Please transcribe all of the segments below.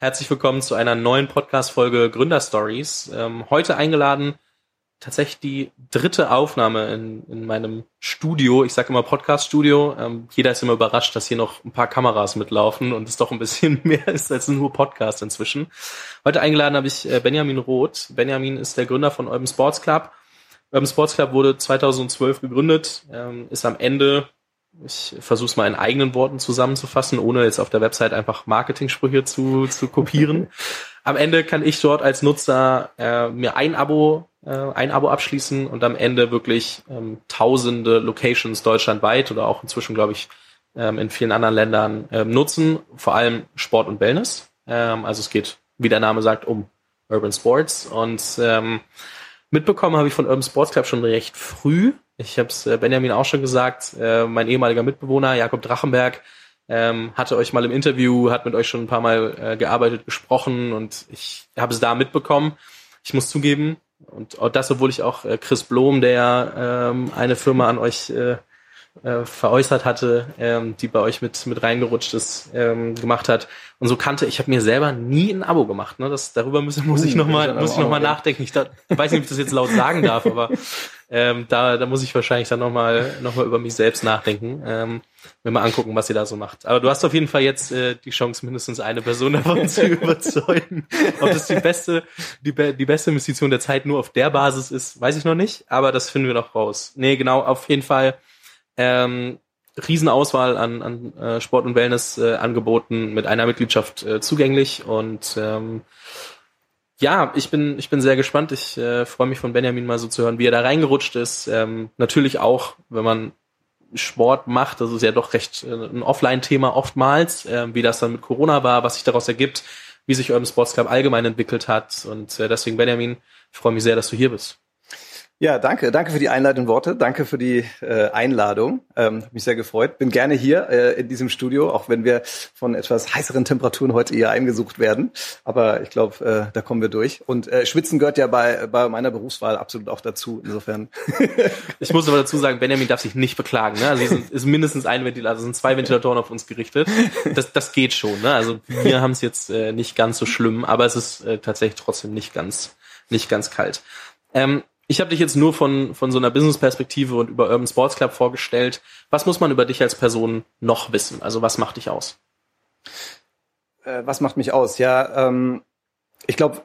Herzlich willkommen zu einer neuen Podcast-Folge Gründerstories. Ähm, heute eingeladen tatsächlich die dritte Aufnahme in, in meinem Studio. Ich sage immer Podcast-Studio. Ähm, jeder ist immer überrascht, dass hier noch ein paar Kameras mitlaufen und es doch ein bisschen mehr ist als nur Podcast inzwischen. Heute eingeladen habe ich äh, Benjamin Roth. Benjamin ist der Gründer von Urban Sports Club. Urban Sports Club wurde 2012 gegründet, ähm, ist am Ende ich versuche es mal in eigenen Worten zusammenzufassen, ohne jetzt auf der Website einfach Marketing-Sprüche zu, zu kopieren. am Ende kann ich dort als Nutzer äh, mir ein Abo, äh, ein Abo abschließen und am Ende wirklich ähm, tausende Locations deutschlandweit oder auch inzwischen, glaube ich, ähm, in vielen anderen Ländern ähm, nutzen, vor allem Sport und Wellness. Ähm, also es geht, wie der Name sagt, um Urban Sports und ähm, mitbekommen habe ich von Urban Sports Club schon recht früh. Ich habe es äh, Benjamin auch schon gesagt, äh, mein ehemaliger Mitbewohner Jakob Drachenberg ähm, hatte euch mal im Interview, hat mit euch schon ein paar Mal äh, gearbeitet, gesprochen und ich habe es da mitbekommen. Ich muss zugeben, und das, obwohl ich auch äh, Chris Blom, der ähm, eine Firma an euch äh, äh, veräußert hatte, ähm, die bei euch mit mit reingerutscht ist, ähm, gemacht hat. Und so kannte ich habe mir selber nie ein Abo gemacht. Ne? Das darüber muss, muss ich uh, noch mal muss ich noch mal nachdenken. Ich da, weiß nicht, ob ich das jetzt laut sagen darf, aber ähm, da da muss ich wahrscheinlich dann noch mal noch mal über mich selbst nachdenken. Ähm, mir mal angucken, was ihr da so macht. Aber du hast auf jeden Fall jetzt äh, die Chance, mindestens eine Person davon zu überzeugen. Ob das die beste, die, die beste Investition der Zeit nur auf der Basis ist, weiß ich noch nicht. Aber das finden wir noch raus. Nee, genau, auf jeden Fall ähm, Riesenauswahl an, an äh, Sport- und Wellness-Angeboten äh, mit einer Mitgliedschaft äh, zugänglich und ähm, ja, ich bin, ich bin sehr gespannt. Ich äh, freue mich von Benjamin mal so zu hören, wie er da reingerutscht ist. Ähm, natürlich auch, wenn man Sport macht, das ist ja doch recht äh, ein Offline-Thema oftmals, äh, wie das dann mit Corona war, was sich daraus ergibt, wie sich Urban Sports Club allgemein entwickelt hat. Und äh, deswegen, Benjamin, ich freue mich sehr, dass du hier bist. Ja, danke. Danke für die einleitenden Worte. Danke für die äh, Einladung. Ähm, mich sehr gefreut. Bin gerne hier äh, in diesem Studio, auch wenn wir von etwas heißeren Temperaturen heute eher eingesucht werden. Aber ich glaube, äh, da kommen wir durch. Und äh, Schwitzen gehört ja bei, bei meiner Berufswahl absolut auch dazu. Insofern. ich muss aber dazu sagen, Benjamin darf sich nicht beklagen. Ne? Also es ist mindestens ein Ventilator, es sind zwei Ventilatoren auf uns gerichtet. Das, das geht schon. Ne? Also wir haben es jetzt äh, nicht ganz so schlimm, aber es ist äh, tatsächlich trotzdem nicht ganz, nicht ganz kalt. Ähm, ich habe dich jetzt nur von, von so einer Business-Perspektive und über Urban Sports Club vorgestellt. Was muss man über dich als Person noch wissen? Also was macht dich aus? Äh, was macht mich aus? Ja, ähm, ich glaube,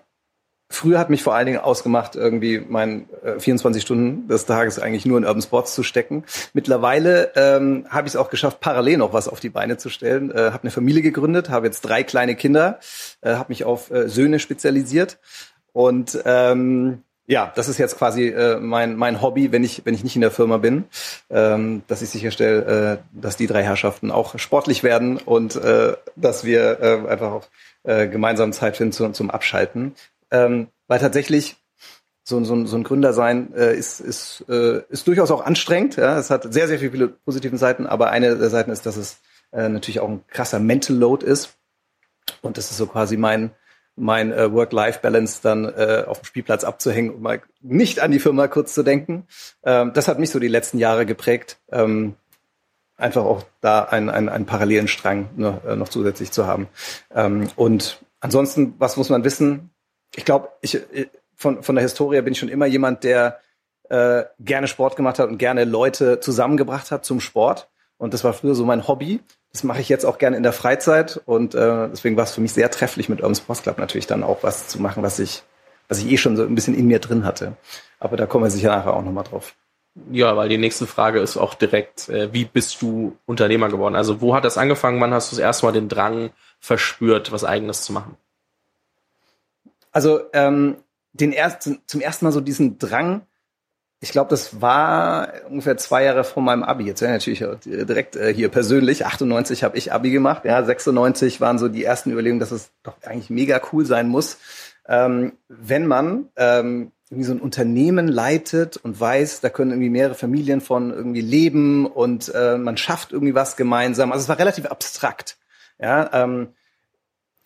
früher hat mich vor allen Dingen ausgemacht, irgendwie mein äh, 24 Stunden des Tages eigentlich nur in Urban Sports zu stecken. Mittlerweile ähm, habe ich es auch geschafft, parallel noch was auf die Beine zu stellen. Äh, habe eine Familie gegründet, habe jetzt drei kleine Kinder, äh, habe mich auf äh, Söhne spezialisiert und ähm, ja, das ist jetzt quasi äh, mein, mein Hobby, wenn ich, wenn ich nicht in der Firma bin, ähm, dass ich sicherstelle, äh, dass die drei Herrschaften auch sportlich werden und äh, dass wir äh, einfach auch äh, gemeinsam Zeit finden zu, zum Abschalten. Ähm, weil tatsächlich so, so, so ein Gründer sein äh, ist, ist, äh, ist durchaus auch anstrengend. Ja? Es hat sehr, sehr viele positive Seiten, aber eine der Seiten ist, dass es äh, natürlich auch ein krasser Mental Load ist. Und das ist so quasi mein, mein äh, Work-Life-Balance dann äh, auf dem Spielplatz abzuhängen und mal nicht an die Firma kurz zu denken. Ähm, das hat mich so die letzten Jahre geprägt. Ähm, einfach auch da einen, einen, einen parallelen Strang ne, äh, noch zusätzlich zu haben. Ähm, und ansonsten, was muss man wissen? Ich glaube, ich, äh, von, von der Historie bin ich schon immer jemand, der äh, gerne Sport gemacht hat und gerne Leute zusammengebracht hat zum Sport. Und das war früher so mein Hobby. Das mache ich jetzt auch gerne in der Freizeit und äh, deswegen war es für mich sehr trefflich mit Urban Sports Club natürlich dann auch was zu machen, was ich, was ich eh schon so ein bisschen in mir drin hatte. Aber da kommen wir sicher nachher auch nochmal drauf. Ja, weil die nächste Frage ist auch direkt, äh, wie bist du Unternehmer geworden? Also wo hat das angefangen? Wann hast du das erste Mal den Drang verspürt, was eigenes zu machen? Also ähm, den ersten, zum ersten Mal so diesen Drang, ich glaube, das war ungefähr zwei Jahre vor meinem Abi. Jetzt ja natürlich direkt äh, hier persönlich. 98 habe ich Abi gemacht. Ja, 96 waren so die ersten Überlegungen, dass es doch eigentlich mega cool sein muss, ähm, wenn man ähm, irgendwie so ein Unternehmen leitet und weiß, da können irgendwie mehrere Familien von irgendwie leben und äh, man schafft irgendwie was gemeinsam. Also es war relativ abstrakt. Ja, ähm,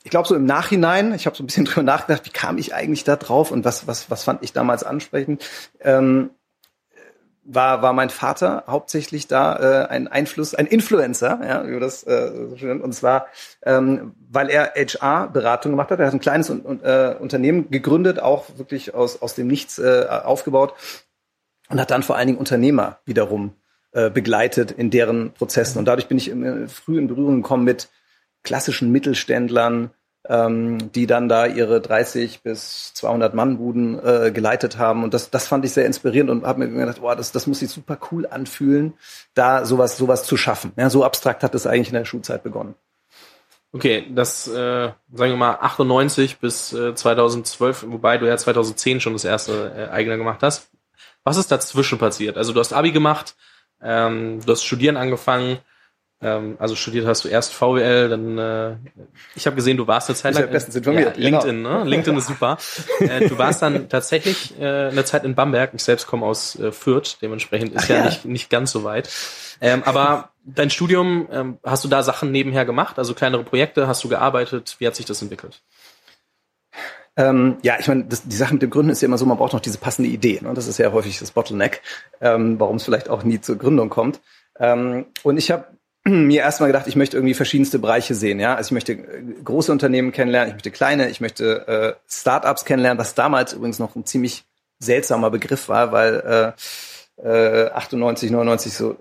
ich glaube so im Nachhinein, ich habe so ein bisschen drüber nachgedacht, wie kam ich eigentlich da drauf und was was was fand ich damals ansprechend. War, war mein Vater hauptsächlich da äh, ein Einfluss, ein Influencer, ja, wie das äh, so schön, und zwar, ähm, weil er HR-Beratung gemacht hat. Er hat ein kleines un, äh, Unternehmen gegründet, auch wirklich aus, aus dem Nichts äh, aufgebaut und hat dann vor allen Dingen Unternehmer wiederum äh, begleitet in deren Prozessen. Und dadurch bin ich im, früh in Berührung gekommen mit klassischen Mittelständlern, ähm, die dann da ihre 30 bis 200 Mannbuden äh, geleitet haben. Und das, das fand ich sehr inspirierend und habe mir gedacht, boah, das, das muss sich super cool anfühlen, da sowas, sowas zu schaffen. Ja, so abstrakt hat es eigentlich in der Schulzeit begonnen. Okay, das, äh, sagen wir mal, 98 bis äh, 2012, wobei du ja 2010 schon das erste äh, eigene gemacht hast. Was ist dazwischen passiert? Also du hast Abi gemacht, ähm, du hast studieren angefangen, also studiert hast du erst VWL, dann äh, ich habe gesehen, du warst eine Zeit lang bestens informiert. Ja, LinkedIn, genau. ne? LinkedIn ist super. äh, du warst dann tatsächlich äh, eine Zeit in Bamberg. Ich selbst komme aus äh, Fürth, dementsprechend ist Ach, ja, ja, Nicht, nicht ganz so weit. Ähm, aber dein Studium, ähm, hast du da Sachen nebenher gemacht? Also kleinere Projekte, hast du gearbeitet? Wie hat sich das entwickelt? Ähm, ja, ich meine, die Sache mit dem Gründen ist ja immer so, man braucht noch diese passende Idee. Ne? Das ist ja häufig das Bottleneck, ähm, warum es vielleicht auch nie zur Gründung kommt. Ähm, und ich habe mir erstmal gedacht, ich möchte irgendwie verschiedenste Bereiche sehen. Ja, also ich möchte äh, große Unternehmen kennenlernen, ich möchte kleine, ich möchte äh, Startups kennenlernen, was damals übrigens noch ein ziemlich seltsamer Begriff war, weil äh, äh, 98, 99 so äh,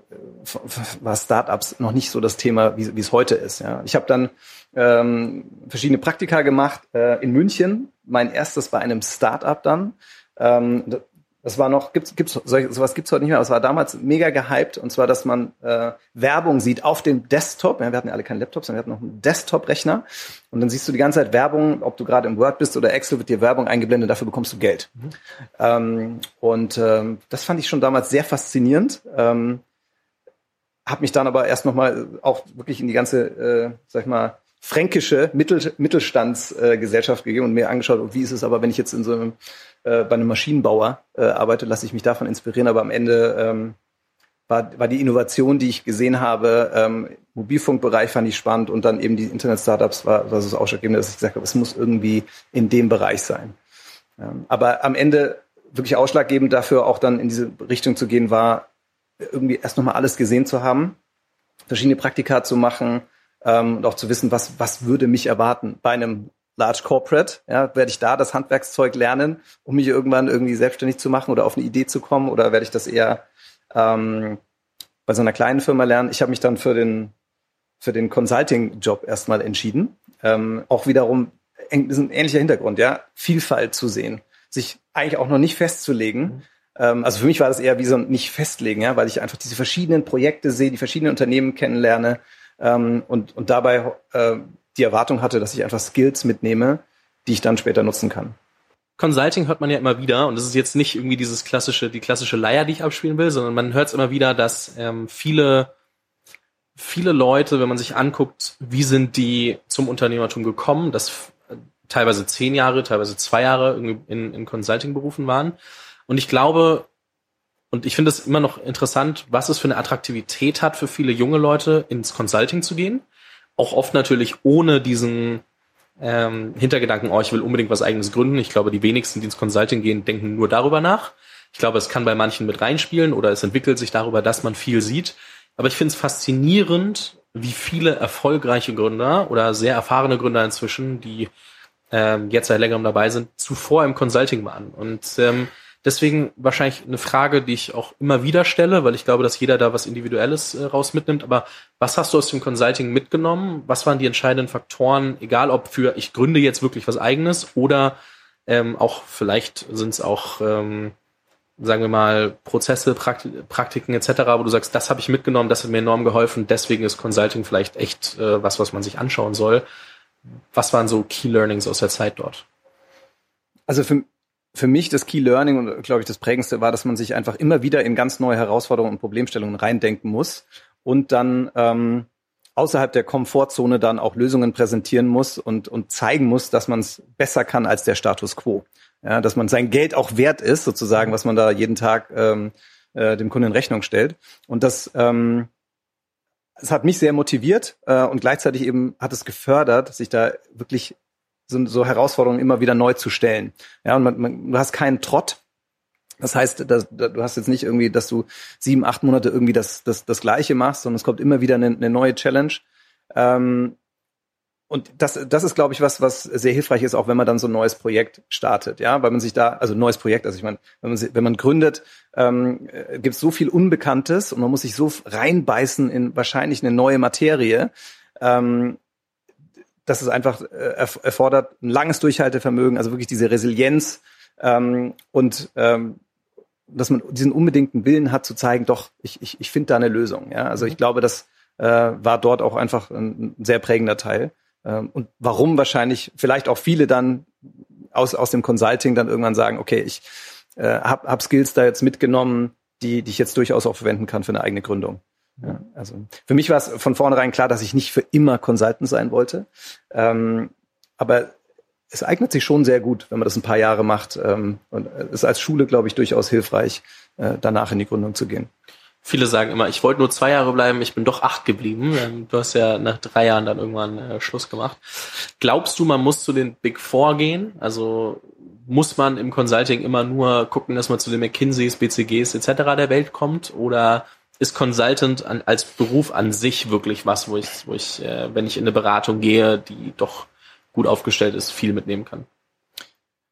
war Startups noch nicht so das Thema, wie, es heute ist. Ja, ich habe dann ähm, verschiedene Praktika gemacht äh, in München. Mein erstes bei einem Startup dann. Ähm, das war noch, gibt's, gibt's, sowas gibt's heute nicht mehr, aber es war damals mega gehypt, und zwar, dass man äh, Werbung sieht auf dem Desktop. Ja, wir hatten ja alle keinen Laptop, sondern wir hatten noch einen Desktop-Rechner. Und dann siehst du die ganze Zeit Werbung, ob du gerade im Word bist oder Excel, wird dir Werbung eingeblendet, dafür bekommst du Geld. Mhm. Ähm, und ähm, das fand ich schon damals sehr faszinierend. Ähm, habe mich dann aber erst nochmal auch wirklich in die ganze, äh, sag ich mal, fränkische Mittel, Mittelstandsgesellschaft gegeben und mir angeschaut, wie ist es aber, wenn ich jetzt in so einem äh, bei einem Maschinenbauer äh, arbeite, lasse ich mich davon inspirieren. Aber am Ende ähm, war, war die Innovation, die ich gesehen habe, ähm, Mobilfunkbereich fand ich spannend und dann eben die Internet-Startups war, war so das Ausschlaggebende, dass ich gesagt habe, es muss irgendwie in dem Bereich sein. Ähm, aber am Ende wirklich ausschlaggebend dafür, auch dann in diese Richtung zu gehen, war irgendwie erst nochmal alles gesehen zu haben, verschiedene Praktika zu machen ähm, und auch zu wissen, was, was würde mich erwarten bei einem Large Corporate, ja, werde ich da das Handwerkszeug lernen, um mich irgendwann irgendwie selbstständig zu machen oder auf eine Idee zu kommen oder werde ich das eher ähm, bei so einer kleinen Firma lernen? Ich habe mich dann für den für den Consulting-Job erstmal entschieden. Ähm, auch wiederum ist ein ähnlicher Hintergrund, ja, Vielfalt zu sehen, sich eigentlich auch noch nicht festzulegen. Mhm. Ähm, also für mich war das eher wie so ein nicht festlegen, ja, weil ich einfach diese verschiedenen Projekte sehe, die verschiedenen Unternehmen kennenlerne ähm, und und dabei äh, die Erwartung hatte, dass ich einfach Skills mitnehme, die ich dann später nutzen kann. Consulting hört man ja immer wieder und das ist jetzt nicht irgendwie dieses klassische, die klassische Leier, die ich abspielen will, sondern man hört es immer wieder, dass ähm, viele, viele Leute, wenn man sich anguckt, wie sind die zum Unternehmertum gekommen, dass teilweise zehn Jahre, teilweise zwei Jahre in, in, in Consulting-Berufen waren. Und ich glaube, und ich finde es immer noch interessant, was es für eine Attraktivität hat für viele junge Leute, ins Consulting zu gehen auch oft natürlich ohne diesen ähm, Hintergedanken, oh, ich will unbedingt was eigenes gründen. Ich glaube, die wenigsten, die ins Consulting gehen, denken nur darüber nach. Ich glaube, es kann bei manchen mit reinspielen oder es entwickelt sich darüber, dass man viel sieht. Aber ich finde es faszinierend, wie viele erfolgreiche Gründer oder sehr erfahrene Gründer inzwischen, die ähm, jetzt seit längerem dabei sind, zuvor im Consulting waren. Und ähm, Deswegen wahrscheinlich eine Frage, die ich auch immer wieder stelle, weil ich glaube, dass jeder da was Individuelles äh, raus mitnimmt. Aber was hast du aus dem Consulting mitgenommen? Was waren die entscheidenden Faktoren, egal ob für ich gründe jetzt wirklich was eigenes oder ähm, auch vielleicht sind es auch, ähm, sagen wir mal, Prozesse, Prakti Praktiken etc., wo du sagst, das habe ich mitgenommen, das hat mir enorm geholfen, deswegen ist Consulting vielleicht echt äh, was, was man sich anschauen soll. Was waren so Key Learnings aus der Zeit dort? Also für, für mich das Key Learning und glaube ich das prägendste war, dass man sich einfach immer wieder in ganz neue Herausforderungen und Problemstellungen reindenken muss und dann ähm, außerhalb der Komfortzone dann auch Lösungen präsentieren muss und, und zeigen muss, dass man es besser kann als der Status quo. Ja, dass man sein Geld auch wert ist, sozusagen, was man da jeden Tag ähm, äh, dem Kunden in Rechnung stellt. Und das, ähm, das hat mich sehr motiviert äh, und gleichzeitig eben hat es gefördert, sich da wirklich so, so Herausforderungen immer wieder neu zu stellen. Ja, und man, man, du hast keinen Trott, Das heißt, dass, du hast jetzt nicht irgendwie, dass du sieben, acht Monate irgendwie das, das, das Gleiche machst, sondern es kommt immer wieder eine, eine neue Challenge. Ähm, und das, das ist, glaube ich, was, was sehr hilfreich ist, auch wenn man dann so ein neues Projekt startet, ja, weil man sich da, also ein neues Projekt, also ich meine, wenn man, wenn man gründet, ähm, äh, gibt es so viel Unbekanntes und man muss sich so reinbeißen in wahrscheinlich eine neue Materie, ähm, dass es einfach äh, erfordert ein langes Durchhaltevermögen, also wirklich diese Resilienz ähm, und ähm, dass man diesen unbedingten Willen hat zu zeigen, doch, ich, ich, ich finde da eine Lösung. Ja? Also ich mhm. glaube, das äh, war dort auch einfach ein, ein sehr prägender Teil. Ähm, und warum wahrscheinlich vielleicht auch viele dann aus, aus dem Consulting dann irgendwann sagen, okay, ich äh, habe hab Skills da jetzt mitgenommen, die, die ich jetzt durchaus auch verwenden kann für eine eigene Gründung. Ja, also für mich war es von vornherein klar, dass ich nicht für immer Consultant sein wollte. Ähm, aber es eignet sich schon sehr gut, wenn man das ein paar Jahre macht. Ähm, und ist als Schule, glaube ich, durchaus hilfreich, äh, danach in die Gründung zu gehen. Viele sagen immer, ich wollte nur zwei Jahre bleiben, ich bin doch acht geblieben. Ähm, du hast ja nach drei Jahren dann irgendwann äh, Schluss gemacht. Glaubst du, man muss zu den Big Four gehen? Also muss man im Consulting immer nur gucken, dass man zu den McKinseys, BCGs etc. der Welt kommt? Oder ist Consultant an, als Beruf an sich wirklich was, wo ich, wo ich, äh, wenn ich in eine Beratung gehe, die doch gut aufgestellt ist, viel mitnehmen kann?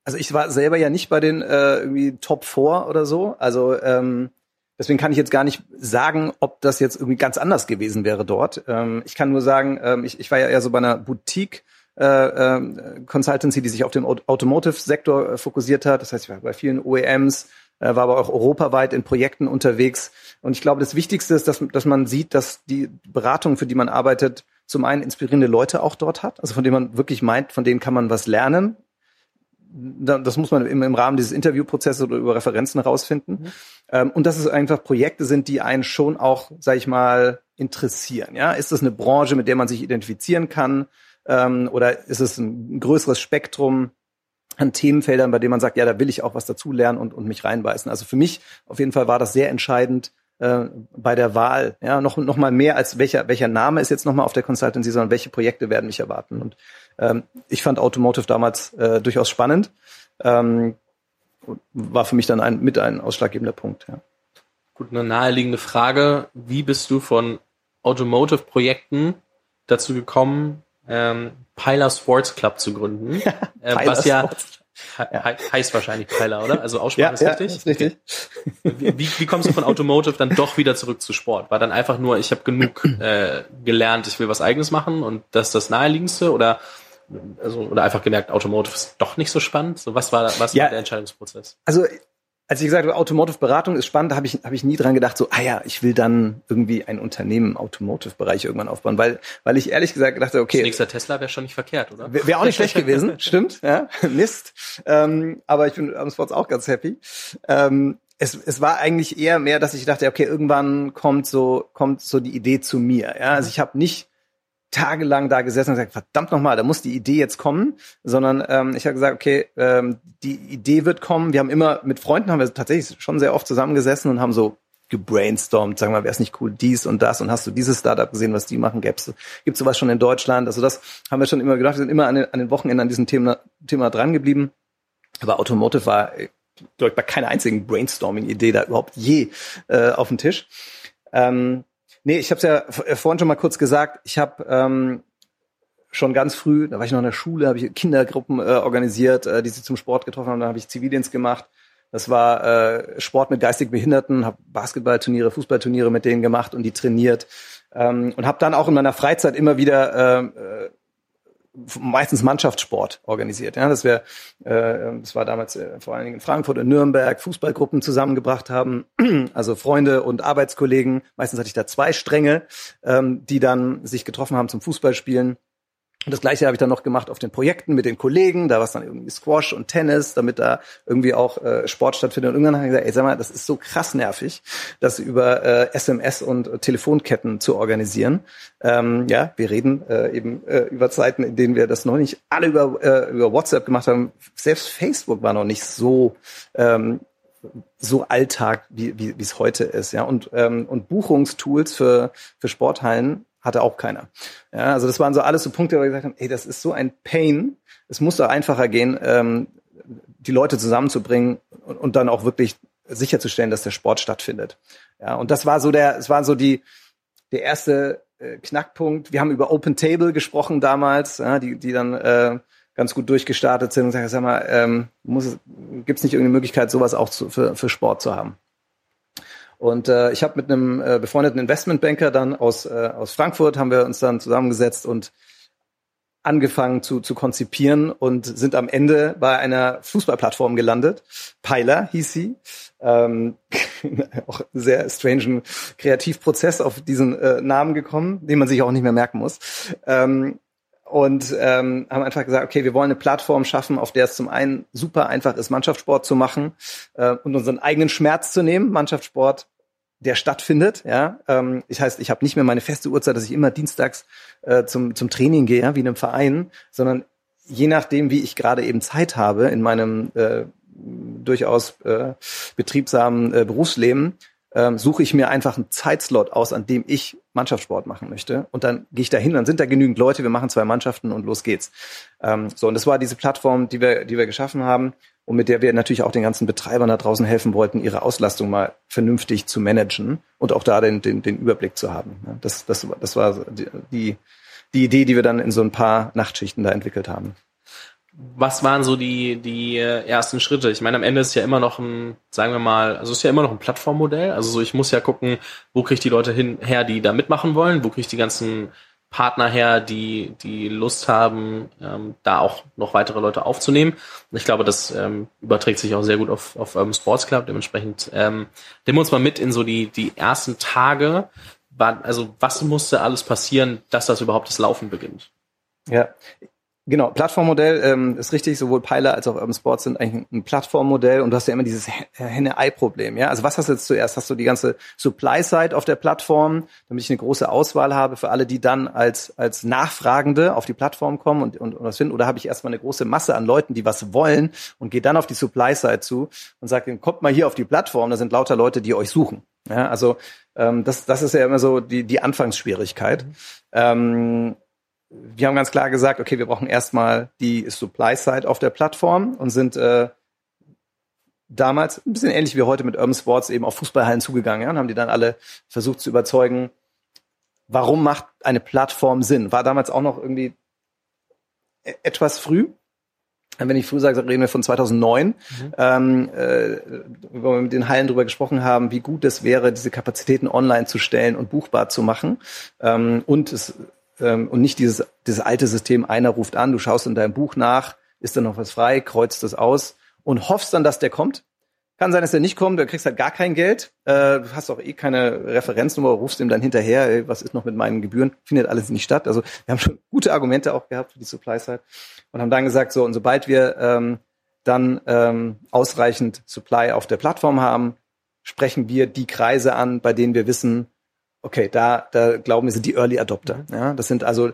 Also ich war selber ja nicht bei den äh, irgendwie Top 4 oder so. Also ähm, Deswegen kann ich jetzt gar nicht sagen, ob das jetzt irgendwie ganz anders gewesen wäre dort. Ähm, ich kann nur sagen, ähm, ich, ich war ja eher so bei einer Boutique äh, äh, Consultancy, die sich auf den Automotive-Sektor äh, fokussiert hat. Das heißt, ich war bei vielen OEMs, äh, war aber auch europaweit in Projekten unterwegs. Und ich glaube, das Wichtigste ist, dass, dass man sieht, dass die Beratung, für die man arbeitet, zum einen inspirierende Leute auch dort hat, also von denen man wirklich meint, von denen kann man was lernen, das muss man im, im Rahmen dieses Interviewprozesses oder über Referenzen rausfinden. Mhm. Ähm, und dass es einfach Projekte sind, die einen schon auch, sag ich mal, interessieren. Ja, ist das eine Branche, mit der man sich identifizieren kann? Ähm, oder ist es ein größeres Spektrum an Themenfeldern, bei denen man sagt, ja, da will ich auch was dazulernen und, und mich reinbeißen. Also für mich auf jeden Fall war das sehr entscheidend, äh, bei der Wahl. Ja, noch, noch mal mehr als welcher, welcher Name ist jetzt noch mal auf der Consultancy, sondern welche Projekte werden mich erwarten. Und ähm, ich fand Automotive damals äh, durchaus spannend. Ähm, war für mich dann ein, mit ein ausschlaggebender Punkt. Ja. Gut, eine naheliegende Frage. Wie bist du von Automotive-Projekten dazu gekommen, ähm, Pilar Sports Club zu gründen? äh, was ja ja. heißt wahrscheinlich Peiler, oder? Also Aussprache ja, ist richtig? Ja, ist richtig. Wie, wie, wie kommst du von Automotive dann doch wieder zurück zu Sport? War dann einfach nur, ich habe genug äh, gelernt, ich will was eigenes machen und das ist das naheliegendste oder also oder einfach gemerkt, Automotive ist doch nicht so spannend? So was war was ja, war der Entscheidungsprozess? Also als ich gesagt habe, Automotive-Beratung ist spannend, da habe ich, hab ich nie dran gedacht, so, ah ja, ich will dann irgendwie ein Unternehmen im Automotive-Bereich irgendwann aufbauen, weil, weil ich ehrlich gesagt dachte, okay. Das nächste Tesla wäre schon nicht verkehrt, oder? Wäre wär auch nicht schlecht gewesen, stimmt, ja, Mist. Ähm, aber ich bin am Sports auch ganz happy. Ähm, es, es war eigentlich eher mehr, dass ich dachte, okay, irgendwann kommt so, kommt so die Idee zu mir, ja. Also ich habe nicht tagelang da gesessen und gesagt, verdammt nochmal, da muss die Idee jetzt kommen, sondern ähm, ich habe gesagt, okay, ähm, die Idee wird kommen. Wir haben immer mit Freunden haben wir tatsächlich schon sehr oft zusammengesessen und haben so gebrainstormt, sagen wir wäre es nicht cool, dies und das und hast du dieses Startup gesehen, was die machen, gäb's, gibt's sowas schon in Deutschland? Also das haben wir schon immer gedacht, wir sind immer an den, an den Wochenenden an diesem Thema, Thema dran geblieben. Aber Automotive war, glaube ich, bei keiner einzigen Brainstorming-Idee da überhaupt je äh, auf dem Tisch. Ähm, Nee, ich habe es ja äh, vorhin schon mal kurz gesagt. Ich habe ähm, schon ganz früh, da war ich noch in der Schule, habe ich Kindergruppen äh, organisiert, äh, die sich zum Sport getroffen haben. Dann habe ich Zivildienst gemacht. Das war äh, Sport mit geistig Behinderten, habe Basketballturniere, Fußballturniere mit denen gemacht und die trainiert. Ähm, und habe dann auch in meiner Freizeit immer wieder äh, äh meistens Mannschaftssport organisiert. Ja, das wäre, äh, das war damals äh, vor allen Dingen in Frankfurt und Nürnberg Fußballgruppen zusammengebracht haben, also Freunde und Arbeitskollegen. Meistens hatte ich da zwei Stränge, ähm, die dann sich getroffen haben zum Fußballspielen und das gleiche habe ich dann noch gemacht auf den Projekten mit den Kollegen. Da war es dann irgendwie Squash und Tennis, damit da irgendwie auch äh, Sport stattfindet. Und irgendwann habe ich gesagt, ey, sag mal, das ist so krass nervig, das über äh, SMS und äh, Telefonketten zu organisieren. Ähm, ja, wir reden äh, eben äh, über Zeiten, in denen wir das noch nicht alle über, äh, über WhatsApp gemacht haben. Selbst Facebook war noch nicht so ähm, so Alltag, wie wie es heute ist, ja und ähm, und Buchungstools für für Sporthallen hatte auch keiner. Ja, also das waren so alles so Punkte, wo wir gesagt haben, ey, das ist so ein Pain. Es muss doch einfacher gehen, ähm, die Leute zusammenzubringen und, und dann auch wirklich sicherzustellen, dass der Sport stattfindet. Ja, und das war so der, es war so die, der erste äh, Knackpunkt. Wir haben über Open Table gesprochen damals, ja, die, die dann äh, ganz gut durchgestartet sind und sagen, sag mal, ähm, muss gibt es nicht irgendeine Möglichkeit, sowas auch zu, für, für Sport zu haben? Und äh, ich habe mit einem äh, befreundeten Investmentbanker dann aus, äh, aus Frankfurt haben wir uns dann zusammengesetzt und angefangen zu, zu konzipieren und sind am Ende bei einer Fußballplattform gelandet. Peiler hieß sie. Ähm, auch sehr strangen Kreativprozess auf diesen äh, Namen gekommen, den man sich auch nicht mehr merken muss. Ähm, und ähm, haben einfach gesagt, okay, wir wollen eine Plattform schaffen, auf der es zum einen super einfach ist, Mannschaftssport zu machen äh, und unseren eigenen Schmerz zu nehmen. Mannschaftssport der stattfindet. Ja, ähm, ich heißt, ich habe nicht mehr meine feste Uhrzeit, dass ich immer dienstags äh, zum zum Training gehe, ja, wie in einem Verein, sondern je nachdem, wie ich gerade eben Zeit habe in meinem äh, durchaus äh, betriebsamen äh, Berufsleben, ähm, suche ich mir einfach einen Zeitslot aus, an dem ich Mannschaftssport machen möchte. Und dann gehe ich da hin, dann sind da genügend Leute, wir machen zwei Mannschaften und los geht's. Ähm, so, und das war diese Plattform, die wir, die wir geschaffen haben und mit der wir natürlich auch den ganzen Betreibern da draußen helfen wollten, ihre Auslastung mal vernünftig zu managen und auch da den, den, den Überblick zu haben. Das, das, das war die, die Idee, die wir dann in so ein paar Nachtschichten da entwickelt haben. Was waren so die, die ersten Schritte? Ich meine, am Ende ist ja immer noch ein, sagen wir mal, also ist ja immer noch ein Plattformmodell. Also so, ich muss ja gucken, wo kriege ich die Leute hin, her, die da mitmachen wollen, wo kriege ich die ganzen Partner her, die, die Lust haben, ähm, da auch noch weitere Leute aufzunehmen. Und ich glaube, das ähm, überträgt sich auch sehr gut auf, auf Urban Sports Club. Dementsprechend ähm, nehmen wir uns mal mit in so die, die ersten Tage. Also was musste alles passieren, dass das überhaupt das Laufen beginnt? Ja, Genau, Plattformmodell ähm, ist richtig, sowohl Peiler als auch Urban Sports sind eigentlich ein Plattformmodell und du hast ja immer dieses Henne-Ei-Problem. Ja? Also was hast du jetzt zuerst? Hast du die ganze Supply-Side auf der Plattform, damit ich eine große Auswahl habe für alle, die dann als, als Nachfragende auf die Plattform kommen und, und, und was finden? Oder habe ich erstmal eine große Masse an Leuten, die was wollen und gehe dann auf die Supply-Side zu und sage, kommt mal hier auf die Plattform, da sind lauter Leute, die euch suchen. Ja, also ähm, das, das ist ja immer so die, die Anfangsschwierigkeit. Mhm. Ähm, wir haben ganz klar gesagt, okay, wir brauchen erstmal die Supply-Side auf der Plattform und sind äh, damals ein bisschen ähnlich wie heute mit Urban Sports eben auf Fußballhallen zugegangen ja, und haben die dann alle versucht zu überzeugen, warum macht eine Plattform Sinn? War damals auch noch irgendwie e-, etwas früh. Wenn ich früh sage, reden wir von 2009, mhm. ähm, äh, wo wir mit den Hallen drüber gesprochen haben, wie gut es wäre, diese Kapazitäten online zu stellen und buchbar zu machen. Ähm, und es ähm, und nicht dieses, dieses alte System, einer ruft an, du schaust in deinem Buch nach, ist da noch was frei, kreuzt das aus und hoffst dann, dass der kommt. Kann sein, dass der nicht kommt, du kriegst halt gar kein Geld, äh, hast auch eh keine Referenznummer, rufst ihm dann hinterher, ey, was ist noch mit meinen Gebühren, findet alles nicht statt. Also wir haben schon gute Argumente auch gehabt für die Supply-Side und haben dann gesagt, so, und sobald wir ähm, dann ähm, ausreichend Supply auf der Plattform haben, sprechen wir die Kreise an, bei denen wir wissen, okay, da, da glauben wir, sind die Early Adopter. Ja, das sind also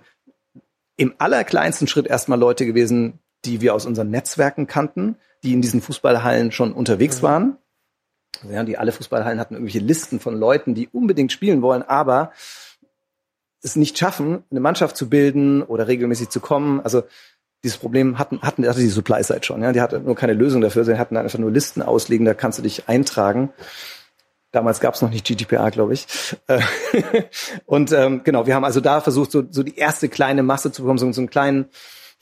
im allerkleinsten Schritt erstmal Leute gewesen, die wir aus unseren Netzwerken kannten, die in diesen Fußballhallen schon unterwegs mhm. waren. Ja, die alle Fußballhallen hatten irgendwelche Listen von Leuten, die unbedingt spielen wollen, aber es nicht schaffen, eine Mannschaft zu bilden oder regelmäßig zu kommen. Also dieses Problem hatten, hatten hatte die Supply Side schon. Ja, die hatten nur keine Lösung dafür. Sie hatten einfach nur Listen auslegen, da kannst du dich eintragen. Damals gab es noch nicht GDPR, glaube ich. Äh, und ähm, genau, wir haben also da versucht, so, so die erste kleine Masse zu bekommen, so, so einen kleinen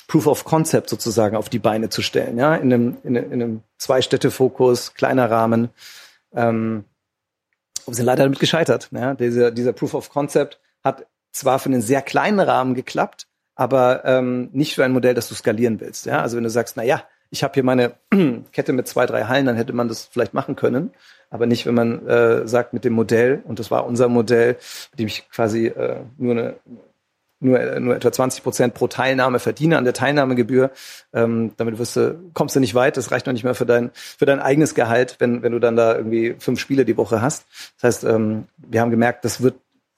Proof of Concept sozusagen auf die Beine zu stellen, ja, in einem, in in einem Zwei-Städte-Fokus, kleiner Rahmen. Ähm, wir sind leider damit gescheitert. Ja. Dieser, dieser Proof of Concept hat zwar für einen sehr kleinen Rahmen geklappt, aber ähm, nicht für ein Modell, das du skalieren willst. Ja. Also wenn du sagst, na ja, ich habe hier meine Kette mit zwei, drei Hallen, dann hätte man das vielleicht machen können aber nicht, wenn man äh, sagt mit dem Modell, und das war unser Modell, mit dem ich quasi äh, nur eine nur, nur etwa 20 Prozent pro Teilnahme verdiene an der Teilnahmegebühr. Ähm, damit wirst du, kommst du nicht weit. Das reicht noch nicht mehr für dein, für dein eigenes Gehalt, wenn, wenn du dann da irgendwie fünf Spiele die Woche hast. Das heißt, ähm, wir haben gemerkt, das wird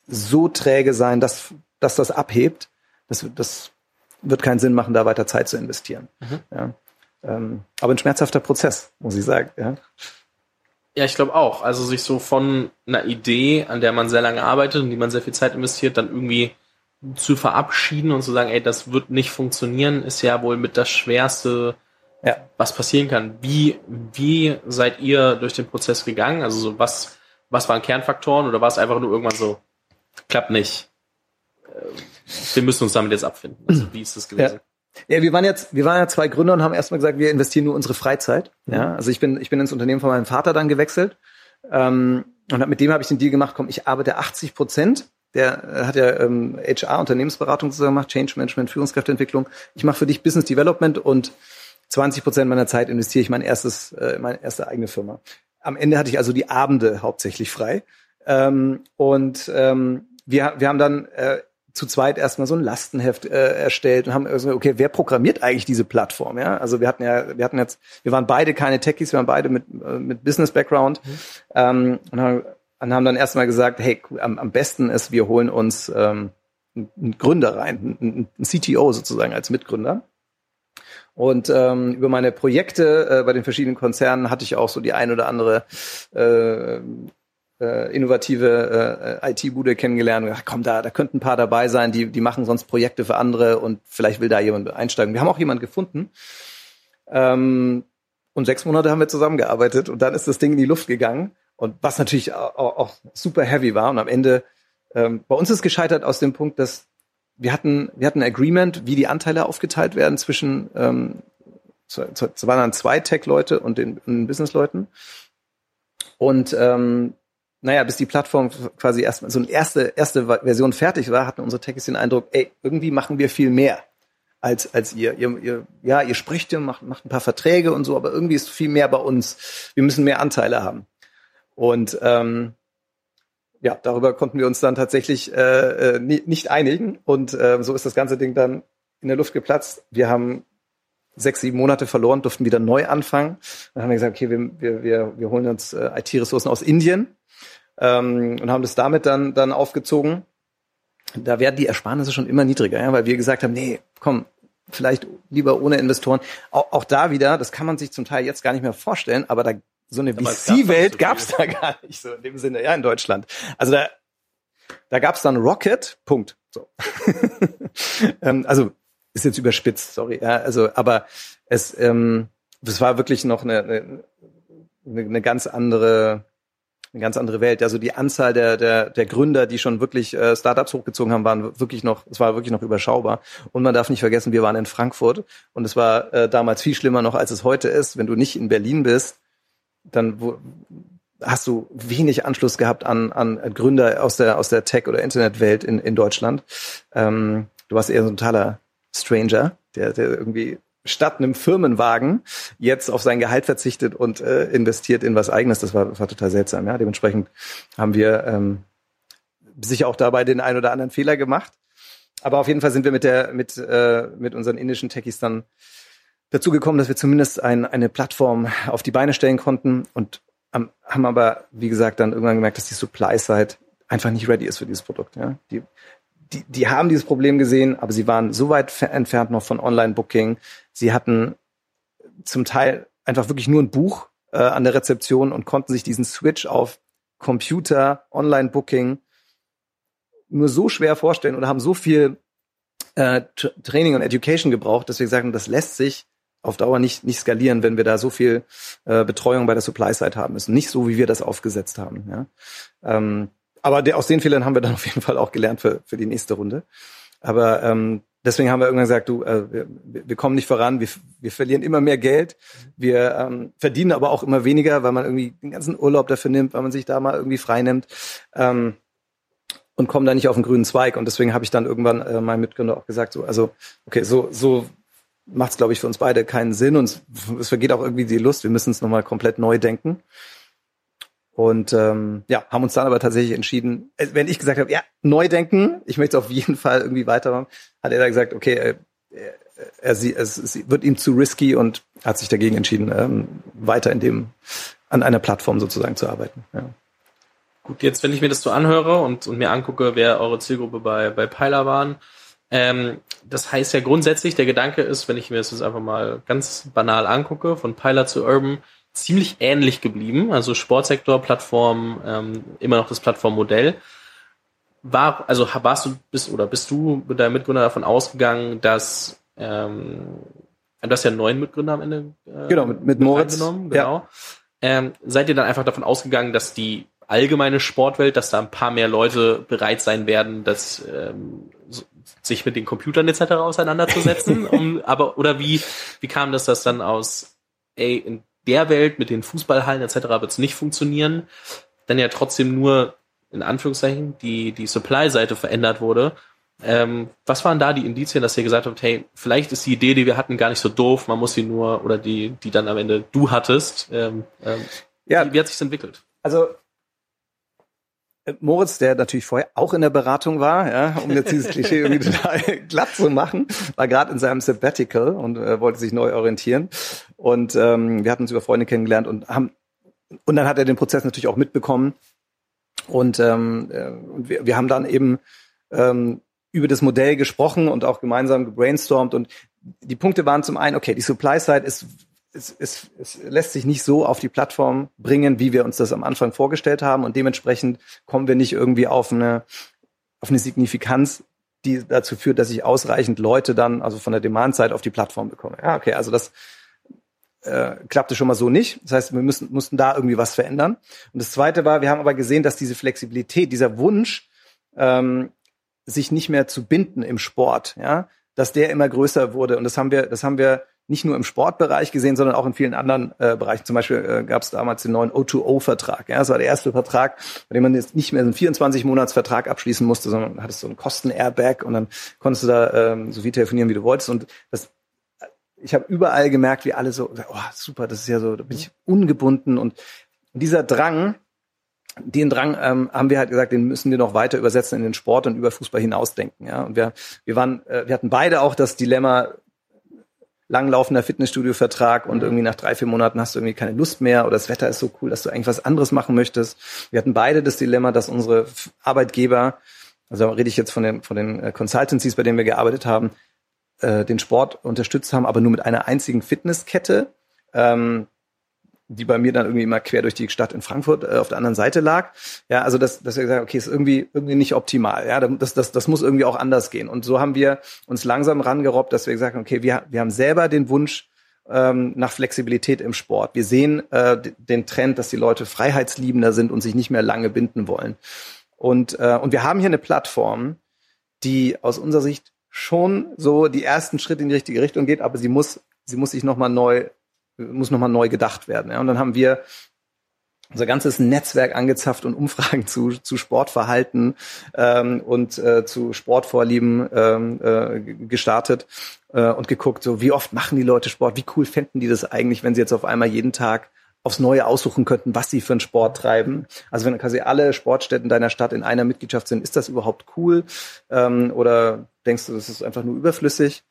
so träge sein, dass, dass das abhebt. Das, das wird keinen Sinn machen, da weiter Zeit zu investieren. Mhm. Ja. Ähm, aber ein schmerzhafter Prozess, muss ich sagen. Ja. Ja, ich glaube auch. Also sich so von einer Idee, an der man sehr lange arbeitet und die man sehr viel Zeit investiert, dann irgendwie zu verabschieden und zu sagen, ey, das wird nicht funktionieren, ist ja wohl mit das Schwerste, ja. was passieren kann. Wie, wie seid ihr durch den Prozess gegangen? Also so was, was waren Kernfaktoren oder war es einfach nur irgendwann so, klappt nicht? Äh, wir müssen uns damit jetzt abfinden. Also wie ist das gewesen? Ja. Ja, wir waren jetzt, wir waren ja zwei Gründer und haben erstmal gesagt, wir investieren nur unsere Freizeit. Mhm. Ja, also ich bin, ich bin ins Unternehmen von meinem Vater dann gewechselt ähm, und mit dem habe ich den Deal gemacht. Komm, ich arbeite 80 Prozent. Der äh, hat ja ähm, HR Unternehmensberatung zusammen gemacht, Change Management, Führungskräfteentwicklung. Ich mache für dich Business Development und 20 Prozent meiner Zeit investiere ich mein erstes, äh, meine erste eigene Firma. Am Ende hatte ich also die Abende hauptsächlich frei. Ähm, und ähm, wir, wir haben dann äh, zu zweit erstmal so ein Lastenheft äh, erstellt und haben gesagt, okay, wer programmiert eigentlich diese Plattform? Ja, also wir hatten ja, wir hatten jetzt, wir waren beide keine Techies, wir waren beide mit äh, mit Business Background mhm. ähm, und, haben, und haben dann erstmal gesagt, hey, am, am besten ist, wir holen uns ähm, einen Gründer rein, einen, einen CTO sozusagen als Mitgründer. Und ähm, über meine Projekte äh, bei den verschiedenen Konzernen hatte ich auch so die ein oder andere äh, äh, innovative äh, IT-Bude kennengelernt. Ach, komm, da, da könnten ein paar dabei sein, die, die machen sonst Projekte für andere und vielleicht will da jemand einsteigen. Wir haben auch jemanden gefunden. Ähm, und sechs Monate haben wir zusammengearbeitet und dann ist das Ding in die Luft gegangen. Und was natürlich auch, auch super heavy war. Und am Ende, ähm, bei uns ist gescheitert aus dem Punkt, dass wir hatten, wir hatten ein Agreement, wie die Anteile aufgeteilt werden zwischen, ähm, waren dann zwei Tech-Leute und den, den Business-Leuten. Und ähm, naja, bis die Plattform quasi erstmal so eine erste, erste Version fertig war, hatten unsere Techies den Eindruck, ey, irgendwie machen wir viel mehr als, als ihr. ihr, ihr ja, ihr spricht ja, macht, macht ein paar Verträge und so, aber irgendwie ist viel mehr bei uns. Wir müssen mehr Anteile haben. Und ähm, ja, darüber konnten wir uns dann tatsächlich äh, äh nicht einigen. Und äh, so ist das ganze Ding dann in der Luft geplatzt. Wir haben sechs, sieben Monate verloren, durften wieder neu anfangen. Dann haben wir gesagt, okay, wir, wir, wir holen uns äh, IT-Ressourcen aus Indien ähm, und haben das damit dann, dann aufgezogen. Da werden die Ersparnisse schon immer niedriger, ja, weil wir gesagt haben, nee, komm, vielleicht lieber ohne Investoren. Auch, auch da wieder, das kann man sich zum Teil jetzt gar nicht mehr vorstellen, aber da so eine VC-Welt gab es da gar nicht so in dem Sinne, ja, in Deutschland. Also da, da gab es dann Rocket, Punkt. So. ähm, also ist jetzt überspitzt, sorry. Ja, also, aber es, ähm, es war wirklich noch eine, eine, eine ganz andere eine ganz andere Welt. Also die Anzahl der, der, der Gründer, die schon wirklich äh, Startups hochgezogen haben, waren wirklich noch, es war wirklich noch überschaubar. Und man darf nicht vergessen, wir waren in Frankfurt und es war äh, damals viel schlimmer noch, als es heute ist. Wenn du nicht in Berlin bist, dann hast du wenig Anschluss gehabt an, an Gründer aus der, aus der Tech- oder Internetwelt in, in Deutschland. Ähm, du warst eher so ein totaler Stranger, der, der irgendwie statt einem Firmenwagen jetzt auf sein Gehalt verzichtet und äh, investiert in was eigenes. Das war, war total seltsam. Ja? Dementsprechend haben wir ähm, sicher auch dabei den ein oder anderen Fehler gemacht. Aber auf jeden Fall sind wir mit der mit äh, mit unseren indischen Techies dann dazu gekommen, dass wir zumindest ein, eine Plattform auf die Beine stellen konnten und ähm, haben aber wie gesagt dann irgendwann gemerkt, dass die Supply Side einfach nicht ready ist für dieses Produkt. Ja? Die, die, die haben dieses Problem gesehen, aber sie waren so weit entfernt noch von Online-Booking. Sie hatten zum Teil einfach wirklich nur ein Buch äh, an der Rezeption und konnten sich diesen Switch auf Computer, Online-Booking nur so schwer vorstellen oder haben so viel äh, Training und Education gebraucht, dass wir haben, das lässt sich auf Dauer nicht, nicht skalieren, wenn wir da so viel äh, Betreuung bei der Supply-Side haben müssen. Nicht so, wie wir das aufgesetzt haben. Ja? Ähm, aber der, aus den Fehlern haben wir dann auf jeden Fall auch gelernt für, für die nächste Runde. Aber ähm, deswegen haben wir irgendwann gesagt, du, äh, wir, wir kommen nicht voran, wir, wir verlieren immer mehr Geld, wir ähm, verdienen aber auch immer weniger, weil man irgendwie den ganzen Urlaub dafür nimmt, weil man sich da mal irgendwie frei nimmt ähm, und kommen da nicht auf den grünen Zweig. Und deswegen habe ich dann irgendwann äh, meinem Mitgründer auch gesagt, so, also okay, so so macht es, glaube ich, für uns beide keinen Sinn und es, es vergeht auch irgendwie die Lust. Wir müssen es nochmal komplett neu denken. Und ähm, ja, haben uns dann aber tatsächlich entschieden, äh, wenn ich gesagt habe, ja, neu denken, ich möchte auf jeden Fall irgendwie weitermachen, hat er da gesagt, okay, äh, er, er, sie, es, es wird ihm zu risky und hat sich dagegen entschieden, ähm, weiter in dem, an einer Plattform sozusagen zu arbeiten. Ja. Gut, jetzt, wenn ich mir das so anhöre und, und mir angucke, wer eure Zielgruppe bei, bei Peiler waren, ähm, das heißt ja grundsätzlich, der Gedanke ist, wenn ich mir das jetzt einfach mal ganz banal angucke, von Peiler zu Urban, ziemlich ähnlich geblieben. Also Sportsektor, Plattform, ähm, immer noch das Plattformmodell. War, also warst du bist oder bist du mit deinem Mitgründer davon ausgegangen, dass ähm, du hast ja neun Mitgründer am Ende. Äh, genau, mit, mit Moritz. Genau. Ja. Ähm, seid ihr dann einfach davon ausgegangen, dass die allgemeine Sportwelt, dass da ein paar mehr Leute bereit sein werden, das ähm, sich mit den Computern etc. auseinanderzusetzen? um, aber oder wie wie kam das, dass dann aus ey in der Welt mit den Fußballhallen etc. wird es nicht funktionieren, dann ja trotzdem nur in Anführungszeichen die die Supply-Seite verändert wurde ähm, was waren da die Indizien, dass ihr gesagt habt, hey, vielleicht ist die Idee, die wir hatten, gar nicht so doof, man muss sie nur, oder die, die dann am Ende du hattest, ähm, ähm, ja. wie, wie hat sich entwickelt? Also Moritz, der natürlich vorher auch in der Beratung war, ja, um jetzt dieses Klischee irgendwie total glatt zu machen, war gerade in seinem Sabbatical und äh, wollte sich neu orientieren. Und ähm, wir hatten uns über Freunde kennengelernt und haben und dann hat er den Prozess natürlich auch mitbekommen. Und ähm, äh, wir, wir haben dann eben ähm, über das Modell gesprochen und auch gemeinsam gebrainstormt. Und die Punkte waren zum einen, okay, die Supply-Side ist es, es, es lässt sich nicht so auf die Plattform bringen, wie wir uns das am Anfang vorgestellt haben. Und dementsprechend kommen wir nicht irgendwie auf eine, auf eine Signifikanz, die dazu führt, dass ich ausreichend Leute dann, also von der Demand-Seite auf die Plattform bekomme. Ja, okay, also das äh, klappte schon mal so nicht. Das heißt, wir müssen, mussten da irgendwie was verändern. Und das Zweite war, wir haben aber gesehen, dass diese Flexibilität, dieser Wunsch, ähm, sich nicht mehr zu binden im Sport, ja, dass der immer größer wurde. Und das haben wir, das haben wir nicht nur im Sportbereich gesehen, sondern auch in vielen anderen äh, Bereichen. Zum Beispiel äh, gab es damals den neuen O2O-Vertrag. Ja, das war der erste Vertrag, bei dem man jetzt nicht mehr so einen 24-Monats-Vertrag abschließen musste, sondern hattest so einen Kosten-Airbag und dann konntest du da ähm, so viel telefonieren, wie du wolltest. Und das ich habe überall gemerkt, wie alle so, oh, super, das ist ja so, da bin ich ungebunden und dieser Drang, den Drang ähm, haben wir halt gesagt, den müssen wir noch weiter übersetzen in den Sport und über Fußball hinausdenken. Ja, und wir wir waren, äh, wir hatten beide auch das Dilemma langlaufender Fitnessstudio-Vertrag und irgendwie nach drei vier Monaten hast du irgendwie keine Lust mehr oder das Wetter ist so cool, dass du eigentlich was anderes machen möchtest. Wir hatten beide das Dilemma, dass unsere Arbeitgeber, also rede ich jetzt von den von den äh, Consultancies, bei denen wir gearbeitet haben, äh, den Sport unterstützt haben, aber nur mit einer einzigen Fitnesskette. Ähm, die bei mir dann irgendwie immer quer durch die Stadt in Frankfurt äh, auf der anderen Seite lag. Ja, also das, dass wir gesagt okay, ist irgendwie irgendwie nicht optimal. Ja, das, das, das muss irgendwie auch anders gehen. Und so haben wir uns langsam rangerobbt, dass wir gesagt haben, okay, wir, wir haben selber den Wunsch ähm, nach Flexibilität im Sport. Wir sehen äh, den Trend, dass die Leute freiheitsliebender sind und sich nicht mehr lange binden wollen. Und, äh, und wir haben hier eine Plattform, die aus unserer Sicht schon so die ersten Schritte in die richtige Richtung geht, aber sie muss, sie muss sich nochmal neu muss nochmal neu gedacht werden. Ja. Und dann haben wir unser ganzes Netzwerk angezapft und Umfragen zu, zu Sportverhalten ähm, und äh, zu Sportvorlieben ähm, äh, gestartet äh, und geguckt, so wie oft machen die Leute Sport, wie cool fänden die das eigentlich, wenn sie jetzt auf einmal jeden Tag aufs Neue aussuchen könnten, was sie für einen Sport treiben. Also wenn quasi alle Sportstätten deiner Stadt in einer Mitgliedschaft sind, ist das überhaupt cool? Ähm, oder denkst du, das ist einfach nur überflüssig?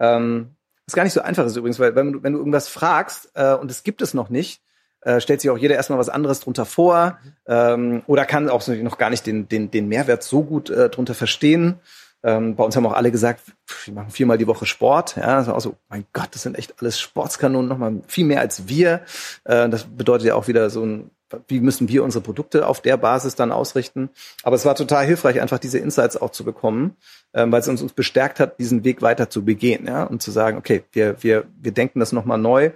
Ähm, was gar nicht so einfach ist übrigens, weil wenn du, wenn du irgendwas fragst äh, und es gibt es noch nicht, äh, stellt sich auch jeder erstmal was anderes drunter vor ähm, oder kann auch noch gar nicht den, den, den Mehrwert so gut äh, drunter verstehen. Ähm, bei uns haben auch alle gesagt, wir machen viermal die Woche Sport. Ja, das war auch so, mein Gott, das sind echt alles Sportskanonen, nochmal viel mehr als wir. Äh, das bedeutet ja auch wieder so ein wie müssen wir unsere Produkte auf der Basis dann ausrichten. Aber es war total hilfreich, einfach diese Insights auch zu bekommen, ähm, weil es uns, uns bestärkt hat, diesen Weg weiter zu begehen, ja, und zu sagen, okay, wir, wir, wir denken das nochmal neu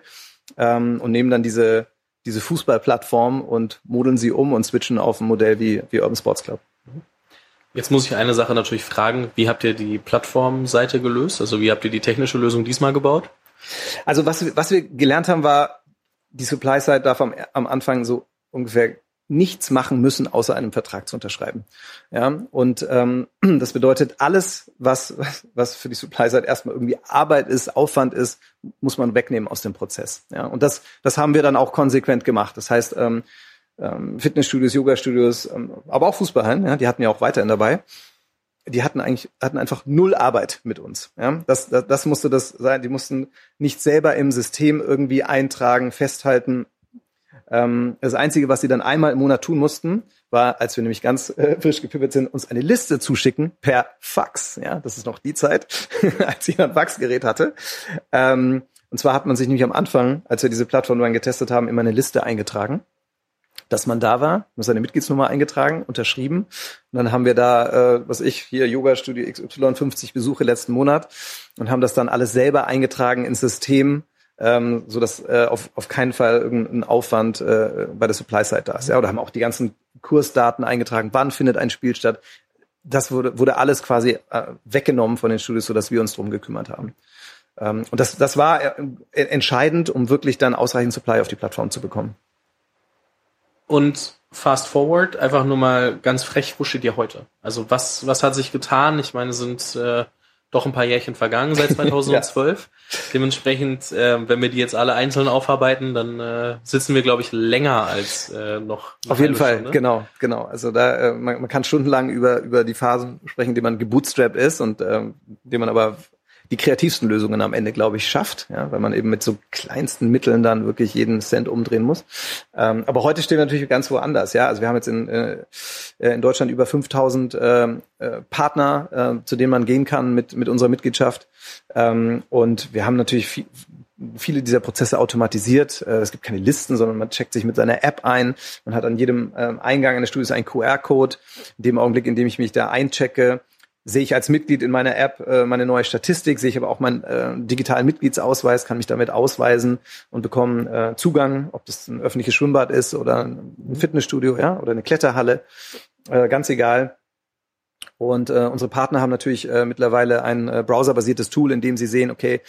ähm, und nehmen dann diese, diese Fußballplattform und modeln sie um und switchen auf ein Modell wie, wie Urban Sports Club. Jetzt muss ich eine Sache natürlich fragen, wie habt ihr die Plattformseite gelöst? Also wie habt ihr die technische Lösung diesmal gebaut? Also was, was wir gelernt haben, war, die Supply-Side darf am, am Anfang so ungefähr nichts machen müssen, außer einen Vertrag zu unterschreiben. Ja, und ähm, das bedeutet, alles, was, was für die Supply-Side erstmal irgendwie Arbeit ist, Aufwand ist, muss man wegnehmen aus dem Prozess. Ja, und das, das haben wir dann auch konsequent gemacht. Das heißt, ähm, ähm, Fitnessstudios, Yoga-Studios, ähm, aber auch Fußballhallen, ja, die hatten ja auch weiterhin dabei. Die hatten eigentlich hatten einfach null Arbeit mit uns. Ja, das, das, das musste das sein. Die mussten nicht selber im System irgendwie eintragen, festhalten, ähm, das Einzige, was sie dann einmal im Monat tun mussten, war, als wir nämlich ganz äh, frisch gepippert sind, uns eine Liste zuschicken per Fax. Ja, das ist noch die Zeit, als jemand Faxgerät hatte. Ähm, und zwar hat man sich nämlich am Anfang, als wir diese Plattform dann getestet haben, immer eine Liste eingetragen. dass man da war, muss seine Mitgliedsnummer eingetragen, unterschrieben. Und dann haben wir da, äh, was ich, hier Yoga Studio XY, 50 Besuche letzten Monat und haben das dann alles selber eingetragen ins System, ähm, so dass äh, auf, auf keinen Fall irgendein Aufwand äh, bei der Supply Side da ist. Ja, oder haben auch die ganzen Kursdaten eingetragen, wann findet ein Spiel statt. Das wurde, wurde alles quasi äh, weggenommen von den Studios, so dass wir uns drum gekümmert haben. Ähm, und das, das war äh, entscheidend, um wirklich dann ausreichend Supply auf die Plattform zu bekommen. Und fast forward, einfach nur mal ganz frech, wo steht ihr heute? Also was, was hat sich getan? Ich meine, sind äh, doch ein paar Jährchen vergangen seit 2012. ja. Dementsprechend, äh, wenn wir die jetzt alle einzeln aufarbeiten, dann äh, sitzen wir, glaube ich, länger als äh, noch. Auf jeden Fall, Stunde. genau, genau. Also da äh, man, man kann stundenlang über über die Phasen sprechen, die man gebootstrapped ist und äh, die man aber die kreativsten Lösungen am Ende, glaube ich, schafft, ja, weil man eben mit so kleinsten Mitteln dann wirklich jeden Cent umdrehen muss. Ähm, aber heute stehen wir natürlich ganz woanders, ja. Also wir haben jetzt in, äh, in Deutschland über 5000 äh, äh, Partner, äh, zu denen man gehen kann mit, mit unserer Mitgliedschaft. Ähm, und wir haben natürlich viel, viele dieser Prozesse automatisiert. Äh, es gibt keine Listen, sondern man checkt sich mit seiner App ein. Man hat an jedem ähm, Eingang eines Studios einen QR-Code. In dem Augenblick, in dem ich mich da einchecke, sehe ich als Mitglied in meiner App äh, meine neue Statistik, sehe ich aber auch meinen äh, digitalen Mitgliedsausweis, kann mich damit ausweisen und bekomme äh, Zugang, ob das ein öffentliches Schwimmbad ist oder ein Fitnessstudio, ja, oder eine Kletterhalle, äh, ganz egal. Und äh, unsere Partner haben natürlich äh, mittlerweile ein äh, browserbasiertes Tool, in dem sie sehen, okay,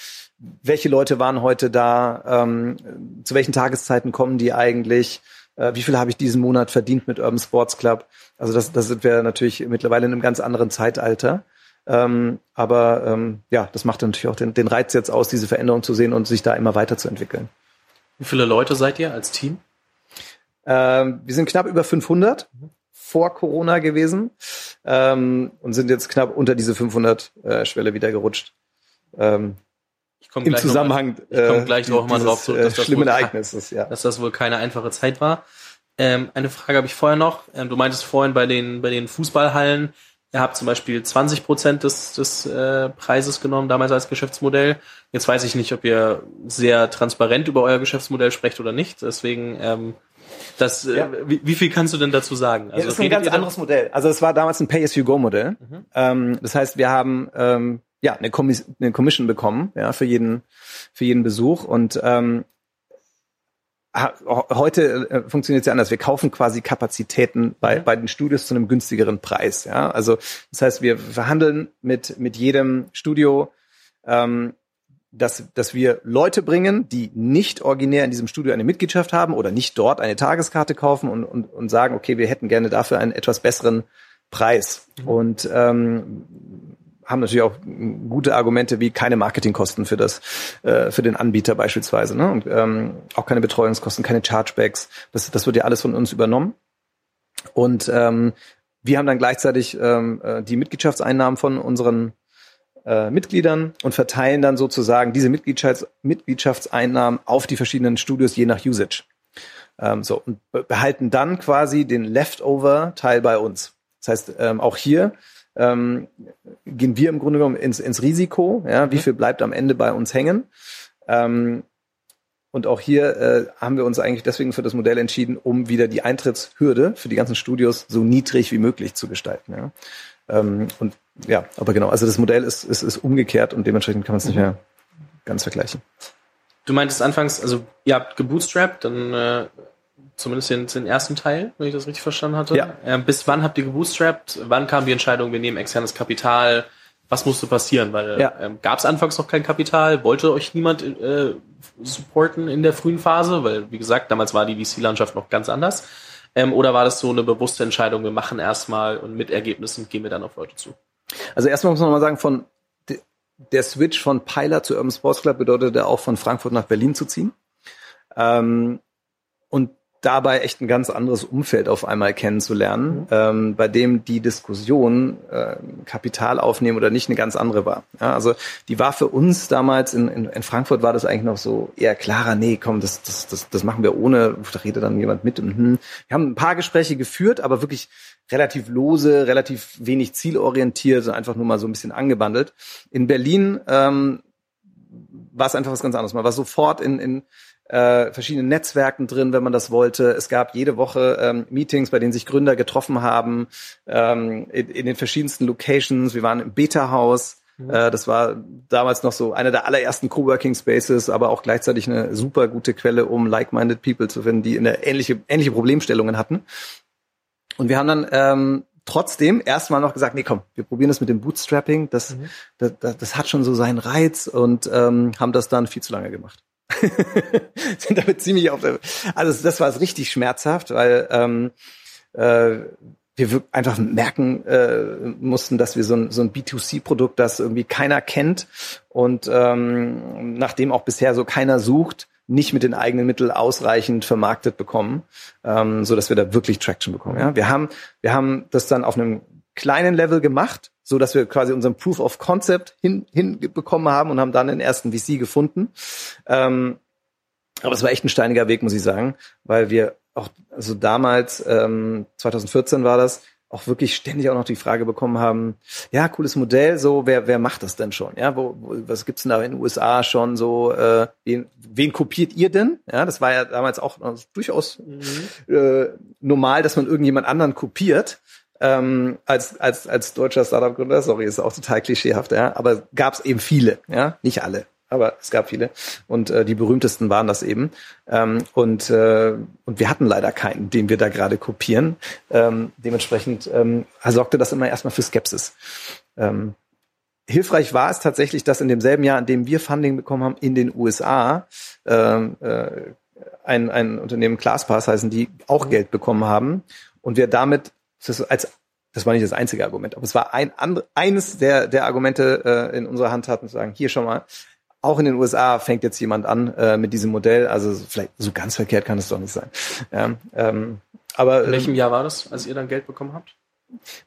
welche Leute waren heute da, ähm, zu welchen Tageszeiten kommen die eigentlich, äh, wie viel habe ich diesen Monat verdient mit Urban Sports Club. Also das, das sind wir natürlich mittlerweile in einem ganz anderen Zeitalter. Ähm, aber ähm, ja, das macht natürlich auch den, den Reiz jetzt aus, diese Veränderung zu sehen und sich da immer weiterzuentwickeln. Wie viele Leute seid ihr als Team? Ähm, wir sind knapp über 500 vor Corona gewesen ähm, und sind jetzt knapp unter diese 500 äh, Schwelle wieder gerutscht. Ähm, komme Im Zusammenhang noch mal, ich komme gleich noch mal drauf zurück, dass das, schlimme Ereignisses, ja. dass das wohl keine einfache Zeit war. Ähm, eine Frage habe ich vorher noch. Ähm, du meintest vorhin bei den, bei den Fußballhallen, ihr habt zum Beispiel 20 Prozent des, des äh, Preises genommen, damals als Geschäftsmodell. Jetzt weiß ich nicht, ob ihr sehr transparent über euer Geschäftsmodell sprecht oder nicht. Deswegen, ähm, das, äh, ja. äh, wie, wie, viel kannst du denn dazu sagen? Also, ja, das ist ein ganz anderes Modell. Also es war damals ein Pay-as-you-go-Modell. Mhm. Ähm, das heißt, wir haben ähm, ja eine, Kommis eine Commission bekommen ja für jeden für jeden Besuch und ähm, heute äh, funktioniert es ja anders. Wir kaufen quasi Kapazitäten bei, mhm. bei den Studios zu einem günstigeren Preis. Ja, also das heißt, wir verhandeln mit mit jedem Studio, ähm, dass dass wir Leute bringen, die nicht originär in diesem Studio eine Mitgliedschaft haben oder nicht dort eine Tageskarte kaufen und und, und sagen, okay, wir hätten gerne dafür einen etwas besseren Preis. Mhm. Und ähm, haben natürlich auch gute Argumente wie keine Marketingkosten für das, äh, für den Anbieter beispielsweise, ne? Und ähm, auch keine Betreuungskosten, keine Chargebacks. Das, das wird ja alles von uns übernommen. Und ähm, wir haben dann gleichzeitig ähm, äh, die Mitgliedschaftseinnahmen von unseren äh, Mitgliedern und verteilen dann sozusagen diese Mitgliedschafts Mitgliedschaftseinnahmen auf die verschiedenen Studios je nach Usage. Ähm, so und behalten dann quasi den Leftover-Teil bei uns. Das heißt, ähm, auch hier ähm, gehen wir im Grunde genommen ins, ins Risiko. Ja, wie mhm. viel bleibt am Ende bei uns hängen? Ähm, und auch hier äh, haben wir uns eigentlich deswegen für das Modell entschieden, um wieder die Eintrittshürde für die ganzen Studios so niedrig wie möglich zu gestalten. Ja. Ähm, und ja, aber genau, also das Modell ist, ist, ist umgekehrt und dementsprechend kann man es nicht mhm. mehr ganz vergleichen. Du meintest anfangs, also ihr habt gebootstrapped, dann äh, zumindest den, den ersten Teil, wenn ich das richtig verstanden hatte. Ja. Äh, bis wann habt ihr gebootstrapped? Wann kam die Entscheidung, wir nehmen externes Kapital? Was musste passieren? Weil ja. ähm, gab es anfangs noch kein Kapital? Wollte euch niemand äh, supporten in der frühen Phase? Weil, wie gesagt, damals war die VC-Landschaft noch ganz anders. Ähm, oder war das so eine bewusste Entscheidung, wir machen erstmal und mit Ergebnissen gehen wir dann auf Leute zu? Also erstmal muss man mal sagen, von der Switch von Pilot zu Urban Sports Club bedeutete auch von Frankfurt nach Berlin zu ziehen. Ähm, dabei echt ein ganz anderes Umfeld auf einmal kennenzulernen, mhm. ähm, bei dem die Diskussion äh, Kapital aufnehmen oder nicht eine ganz andere war. Ja, also die war für uns damals in, in, in Frankfurt war das eigentlich noch so eher klarer, nee, komm, das, das, das, das machen wir ohne, da redet dann jemand mit. Mhm. Wir haben ein paar Gespräche geführt, aber wirklich relativ lose, relativ wenig zielorientiert, einfach nur mal so ein bisschen angebandelt. In Berlin ähm, war es einfach was ganz anderes. Man war sofort in, in äh, verschiedenen Netzwerken drin, wenn man das wollte. Es gab jede Woche ähm, Meetings, bei denen sich Gründer getroffen haben, ähm, in, in den verschiedensten Locations. Wir waren im Beta-Haus. Mhm. Äh, das war damals noch so einer der allerersten Coworking Spaces, aber auch gleichzeitig eine super gute Quelle, um like-minded People zu finden, die eine ähnliche, ähnliche Problemstellungen hatten. Und wir haben dann ähm, trotzdem erstmal noch gesagt, nee, komm, wir probieren das mit dem Bootstrapping. Das, mhm. das, das, das, hat schon so seinen Reiz und ähm, haben das dann viel zu lange gemacht. sind damit ziemlich auf der, also das war richtig schmerzhaft, weil ähm, äh, wir einfach merken äh, mussten, dass wir so ein, so ein B2C-Produkt, das irgendwie keiner kennt und ähm, nachdem auch bisher so keiner sucht, nicht mit den eigenen Mitteln ausreichend vermarktet bekommen, ähm, so dass wir da wirklich Traction bekommen. Ja? Wir haben wir haben das dann auf einem kleinen Level gemacht, so dass wir quasi unseren Proof of Concept hin, hinbekommen haben und haben dann den ersten VC gefunden. Ähm, aber es war echt ein steiniger Weg, muss ich sagen, weil wir auch, also damals, ähm, 2014 war das, auch wirklich ständig auch noch die Frage bekommen haben, ja, cooles Modell, so, wer, wer macht das denn schon? Ja, wo, wo was gibt's denn da in den USA schon so, äh, wen, wen kopiert ihr denn? Ja, das war ja damals auch also durchaus mhm. äh, normal, dass man irgendjemand anderen kopiert ähm, als, als, als deutscher Startup-Gründer, sorry, ist auch total klischeehaft, ja, aber gab es eben viele, ja, nicht alle, aber es gab viele und äh, die berühmtesten waren das eben ähm, und äh, und wir hatten leider keinen, den wir da gerade kopieren. Ähm, dementsprechend ähm, sorgte das immer erstmal für Skepsis. Ähm, hilfreich war es tatsächlich, dass in demselben Jahr, in dem wir Funding bekommen haben, in den USA ähm, äh, ein, ein Unternehmen ClassPass heißen, die auch Geld bekommen haben und wir damit das als das war nicht das einzige Argument, aber es war ein andre, eines der der Argumente äh, in unserer Hand hatten zu sagen, hier schon mal, auch in den USA fängt jetzt jemand an äh, mit diesem Modell, also vielleicht so ganz verkehrt kann es doch nicht sein. Ja, ähm, aber in welchem Jahr war das, als ihr dann Geld bekommen habt?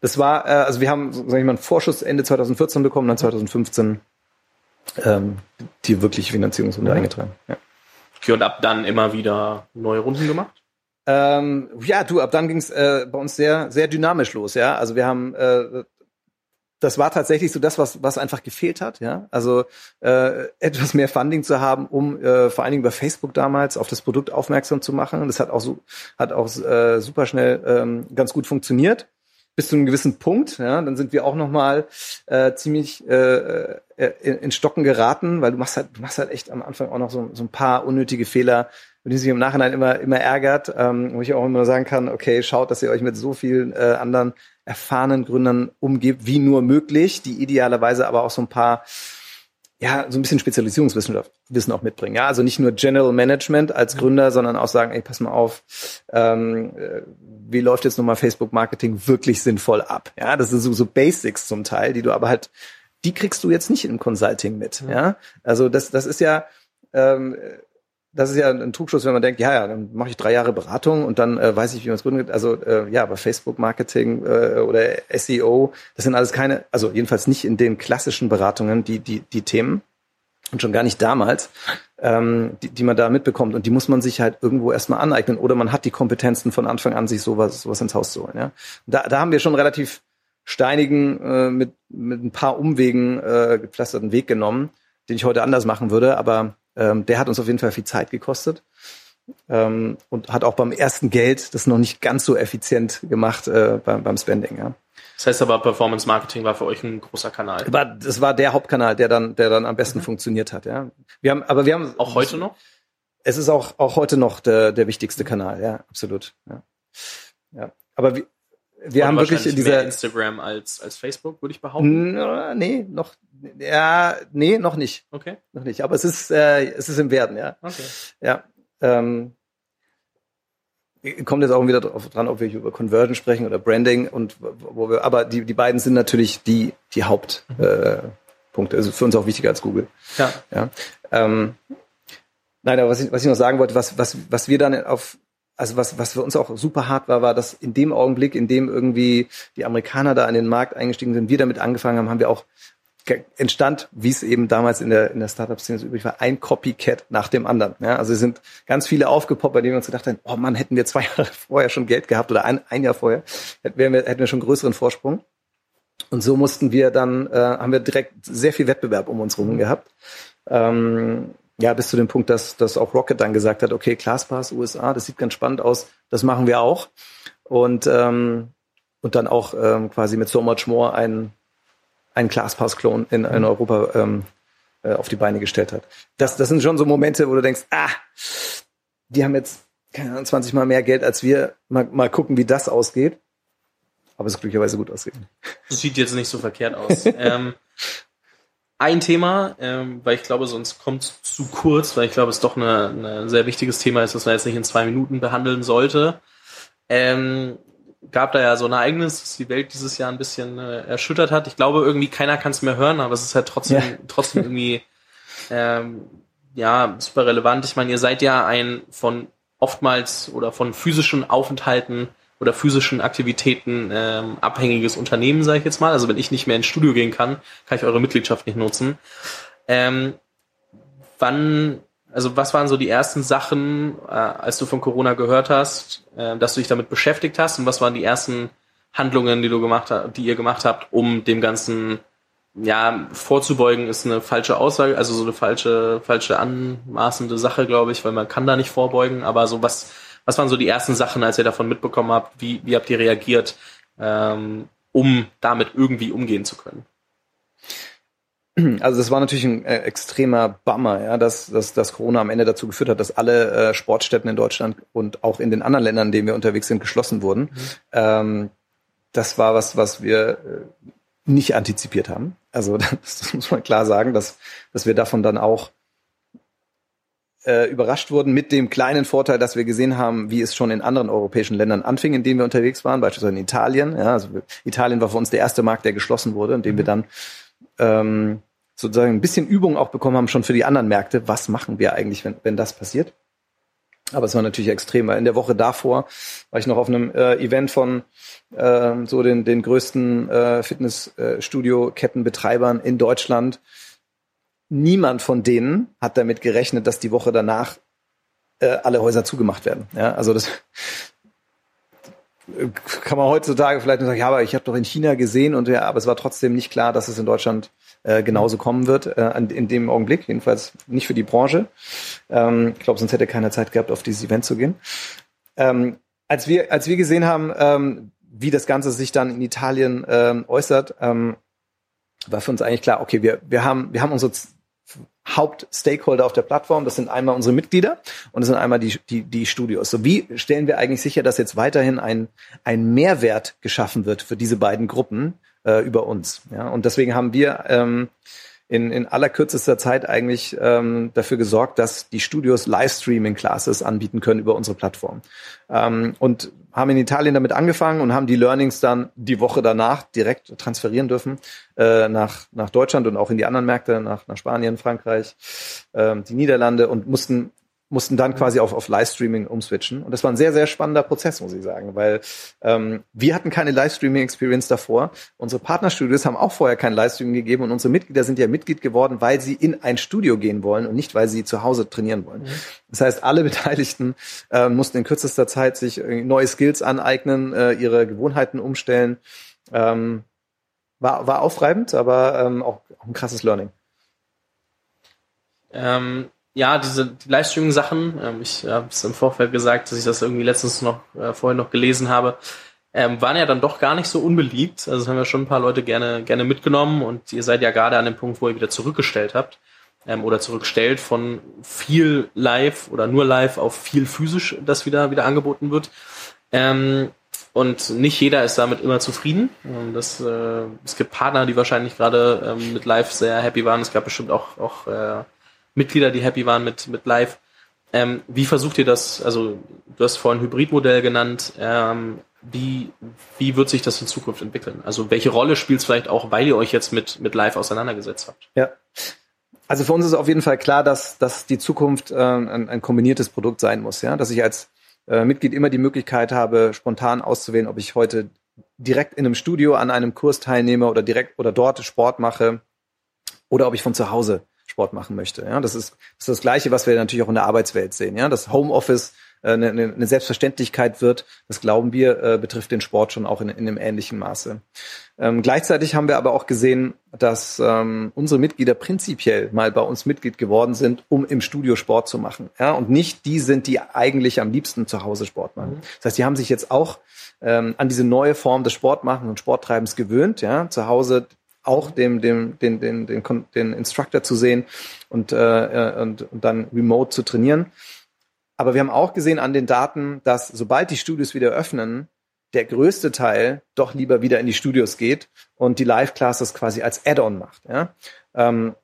Das war, äh, also wir haben, sag ich mal, einen Vorschuss Ende 2014 bekommen, dann 2015 ähm, die wirkliche Finanzierungsrunde mhm. eingetragen. Ja. Okay, und ab dann immer wieder neue Runden gemacht? Ähm, ja, du, ab dann ging es äh, bei uns sehr, sehr dynamisch los, ja. Also wir haben äh, das war tatsächlich so das, was, was einfach gefehlt hat, ja. Also äh, etwas mehr Funding zu haben, um äh, vor allen Dingen über Facebook damals auf das Produkt aufmerksam zu machen. Das hat auch so, hat auch äh, super schnell ähm, ganz gut funktioniert. Bis zu einem gewissen Punkt, ja, dann sind wir auch nochmal äh, ziemlich äh, äh, in, in Stocken geraten, weil du machst halt, du machst halt echt am Anfang auch noch so, so ein paar unnötige Fehler, mit denen sich im Nachhinein immer, immer ärgert, ähm, wo ich auch immer sagen kann, okay, schaut, dass ihr euch mit so vielen äh, anderen erfahrenen Gründern umgibt, wie nur möglich, die idealerweise aber auch so ein paar ja, so ein bisschen Spezialisierungswissen auch mitbringen. Ja, also nicht nur General Management als Gründer, sondern auch sagen, ey, pass mal auf, ähm, äh, wie läuft jetzt nochmal Facebook Marketing wirklich sinnvoll ab? Ja, das sind so, so Basics zum Teil, die du aber halt, die kriegst du jetzt nicht im Consulting mit. Ja, also das, das ist ja, ähm, das ist ja ein Trugschluss, wenn man denkt, ja, ja, dann mache ich drei Jahre Beratung und dann äh, weiß ich, wie man es gründet. Also äh, ja, aber Facebook-Marketing äh, oder SEO, das sind alles keine, also jedenfalls nicht in den klassischen Beratungen die die die Themen und schon gar nicht damals, ähm, die, die man da mitbekommt und die muss man sich halt irgendwo erstmal aneignen oder man hat die Kompetenzen von Anfang an, sich sowas sowas ins Haus zu holen. Ja, da da haben wir schon relativ steinigen äh, mit mit ein paar Umwegen äh, gepflasterten Weg genommen, den ich heute anders machen würde, aber ähm, der hat uns auf jeden Fall viel Zeit gekostet ähm, und hat auch beim ersten Geld das noch nicht ganz so effizient gemacht äh, beim, beim Spending. Ja. Das heißt aber, Performance Marketing war für euch ein großer Kanal. War, das war der Hauptkanal, der dann, der dann am besten mhm. funktioniert hat. Ja. Wir haben, aber wir haben auch heute noch. Es ist auch auch heute noch der, der wichtigste Kanal. Ja, absolut. Ja. ja. Aber wir, wir haben wirklich in dieser Instagram als als Facebook, würde ich behaupten. Nee, noch ja, nee, noch nicht. Okay. Noch nicht, aber es ist äh, es ist im Werden, ja. Okay. Ja. Ähm, kommt jetzt auch wieder drauf dran, ob wir über Conversion sprechen oder Branding und wo wir aber die die beiden sind natürlich die die Hauptpunkte. Mhm. Äh, also für uns auch wichtiger als Google. Ja. Ja. Ähm, Nein, aber was ich, was ich noch sagen wollte, was, was, was wir dann auf, also was, was für uns auch super hart war, war, dass in dem Augenblick, in dem irgendwie die Amerikaner da an den Markt eingestiegen sind, wir damit angefangen haben, haben wir auch entstand, wie es eben damals in der, in der Startup-Szene so üblich war, ein Copycat nach dem anderen. Ja, also es sind ganz viele aufgepoppt, bei denen wir uns gedacht haben, oh Mann, hätten wir zwei Jahre vorher schon Geld gehabt oder ein, ein Jahr vorher, hätten wir, hätten wir schon größeren Vorsprung. Und so mussten wir dann, äh, haben wir direkt sehr viel Wettbewerb um uns rum gehabt. Ähm, ja, bis zu dem Punkt, dass, dass auch Rocket dann gesagt hat, okay, ClassPass USA, das sieht ganz spannend aus, das machen wir auch. Und, ähm, und dann auch ähm, quasi mit So Much More einen, einen ClassPass-Klon in, in mhm. Europa ähm, äh, auf die Beine gestellt hat. Das, das sind schon so Momente, wo du denkst, ah, die haben jetzt keine Ahnung, 20 Mal mehr Geld als wir. Mal, mal gucken, wie das ausgeht. Aber es ist glücklicherweise gut ausgegangen. Sieht jetzt nicht so verkehrt aus. ähm, ein Thema, ähm, weil ich glaube, sonst kommt es zu kurz, weil ich glaube, es doch ein sehr wichtiges Thema ist, das man jetzt nicht in zwei Minuten behandeln sollte. Ähm, gab da ja so ein Ereignis, das die Welt dieses Jahr ein bisschen äh, erschüttert hat. Ich glaube, irgendwie keiner kann es mehr hören, aber es ist halt trotzdem, ja. trotzdem irgendwie ähm, ja super relevant. Ich meine, ihr seid ja ein von oftmals oder von physischen Aufenthalten oder physischen Aktivitäten ähm, abhängiges Unternehmen, sage ich jetzt mal. Also wenn ich nicht mehr ins Studio gehen kann, kann ich eure Mitgliedschaft nicht nutzen. Ähm, wann, also was waren so die ersten Sachen, äh, als du von Corona gehört hast, äh, dass du dich damit beschäftigt hast und was waren die ersten Handlungen, die du gemacht hast, die ihr gemacht habt, um dem Ganzen ja, vorzubeugen ist eine falsche Aussage, also so eine falsche, falsche anmaßende Sache, glaube ich, weil man kann da nicht vorbeugen, aber so was, was waren so die ersten Sachen, als ihr davon mitbekommen habt? Wie, wie habt ihr reagiert, ähm, um damit irgendwie umgehen zu können? Also das war natürlich ein äh, extremer Bummer, ja, dass, dass, dass Corona am Ende dazu geführt hat, dass alle äh, Sportstätten in Deutschland und auch in den anderen Ländern, in denen wir unterwegs sind, geschlossen wurden. Mhm. Ähm, das war was, was wir äh, nicht antizipiert haben. Also das, das muss man klar sagen, dass, dass wir davon dann auch äh, überrascht wurden mit dem kleinen Vorteil, dass wir gesehen haben, wie es schon in anderen europäischen Ländern anfing, in denen wir unterwegs waren, beispielsweise in Italien. Ja, also Italien war für uns der erste Markt, der geschlossen wurde, in dem wir dann ähm, sozusagen ein bisschen Übung auch bekommen haben, schon für die anderen Märkte. Was machen wir eigentlich, wenn, wenn das passiert? Aber es war natürlich extrem, weil in der Woche davor war ich noch auf einem äh, Event von äh, so den, den größten äh, Fitnessstudio-Kettenbetreibern in Deutschland niemand von denen hat damit gerechnet, dass die Woche danach äh, alle Häuser zugemacht werden. Ja, also das kann man heutzutage vielleicht nur sagen, ja, aber ich habe doch in China gesehen und ja, aber es war trotzdem nicht klar, dass es in Deutschland äh, genauso kommen wird, äh, in dem Augenblick, jedenfalls nicht für die Branche. Ähm, ich glaube, sonst hätte keiner Zeit gehabt, auf dieses Event zu gehen. Ähm, als wir, als wir gesehen haben, ähm, wie das Ganze sich dann in Italien ähm, äußert, ähm, war für uns eigentlich klar, okay, wir, wir haben, wir haben unsere Hauptstakeholder auf der Plattform. Das sind einmal unsere Mitglieder und das sind einmal die, die, die Studios. So wie stellen wir eigentlich sicher, dass jetzt weiterhin ein, ein Mehrwert geschaffen wird für diese beiden Gruppen äh, über uns? Ja, und deswegen haben wir ähm, in, in aller kürzester Zeit eigentlich ähm, dafür gesorgt, dass die Studios Livestreaming-Classes anbieten können über unsere Plattform. Ähm, und haben in Italien damit angefangen und haben die Learnings dann die Woche danach direkt transferieren dürfen äh, nach, nach Deutschland und auch in die anderen Märkte, nach, nach Spanien, Frankreich, äh, die Niederlande und mussten mussten dann quasi auf, auf Livestreaming umswitchen. Und das war ein sehr, sehr spannender Prozess, muss ich sagen, weil ähm, wir hatten keine Livestreaming-Experience davor. Unsere Partnerstudios haben auch vorher kein Livestreaming gegeben und unsere Mitglieder sind ja Mitglied geworden, weil sie in ein Studio gehen wollen und nicht, weil sie zu Hause trainieren wollen. Mhm. Das heißt, alle Beteiligten äh, mussten in kürzester Zeit sich neue Skills aneignen, äh, ihre Gewohnheiten umstellen. Ähm, war, war aufreibend, aber ähm, auch, auch ein krasses Learning. Ähm, ja, diese die Livestreaming-Sachen, ähm, ich habe es im Vorfeld gesagt, dass ich das irgendwie letztens noch äh, vorhin noch gelesen habe, ähm, waren ja dann doch gar nicht so unbeliebt. Also haben ja schon ein paar Leute gerne gerne mitgenommen und ihr seid ja gerade an dem Punkt, wo ihr wieder zurückgestellt habt ähm, oder zurückstellt von viel live oder nur live auf viel physisch, das wieder wieder angeboten wird. Ähm, und nicht jeder ist damit immer zufrieden. Das, äh, es gibt Partner, die wahrscheinlich gerade ähm, mit Live sehr happy waren. Es gab bestimmt auch, auch äh, Mitglieder, die happy waren mit, mit Live. Ähm, wie versucht ihr das, also du hast vorhin Hybridmodell genannt, ähm, wie, wie wird sich das in Zukunft entwickeln? Also welche Rolle spielt es vielleicht auch, weil ihr euch jetzt mit, mit Live auseinandergesetzt habt? Ja. Also für uns ist auf jeden Fall klar, dass, dass die Zukunft äh, ein, ein kombiniertes Produkt sein muss, ja. Dass ich als äh, Mitglied immer die Möglichkeit habe, spontan auszuwählen, ob ich heute direkt in einem Studio an einem Kurs teilnehme oder direkt oder dort Sport mache oder ob ich von zu Hause Sport machen möchte. Ja, das ist, das ist das Gleiche, was wir natürlich auch in der Arbeitswelt sehen. Ja, das Homeoffice äh, eine, eine Selbstverständlichkeit wird. Das glauben wir, äh, betrifft den Sport schon auch in, in einem ähnlichen Maße. Ähm, gleichzeitig haben wir aber auch gesehen, dass ähm, unsere Mitglieder prinzipiell mal bei uns Mitglied geworden sind, um im Studio Sport zu machen. Ja, und nicht die sind, die eigentlich am liebsten zu Hause Sport machen. Mhm. Das heißt, die haben sich jetzt auch ähm, an diese neue Form des Sportmachens und Sporttreibens gewöhnt. Ja, zu Hause auch dem, dem, den, den, den, den Instructor zu sehen und, äh, äh, und, und dann remote zu trainieren. Aber wir haben auch gesehen an den Daten, dass sobald die Studios wieder öffnen, der größte Teil doch lieber wieder in die Studios geht und die Live-Classes quasi als Add-on macht. Ja? Ähm,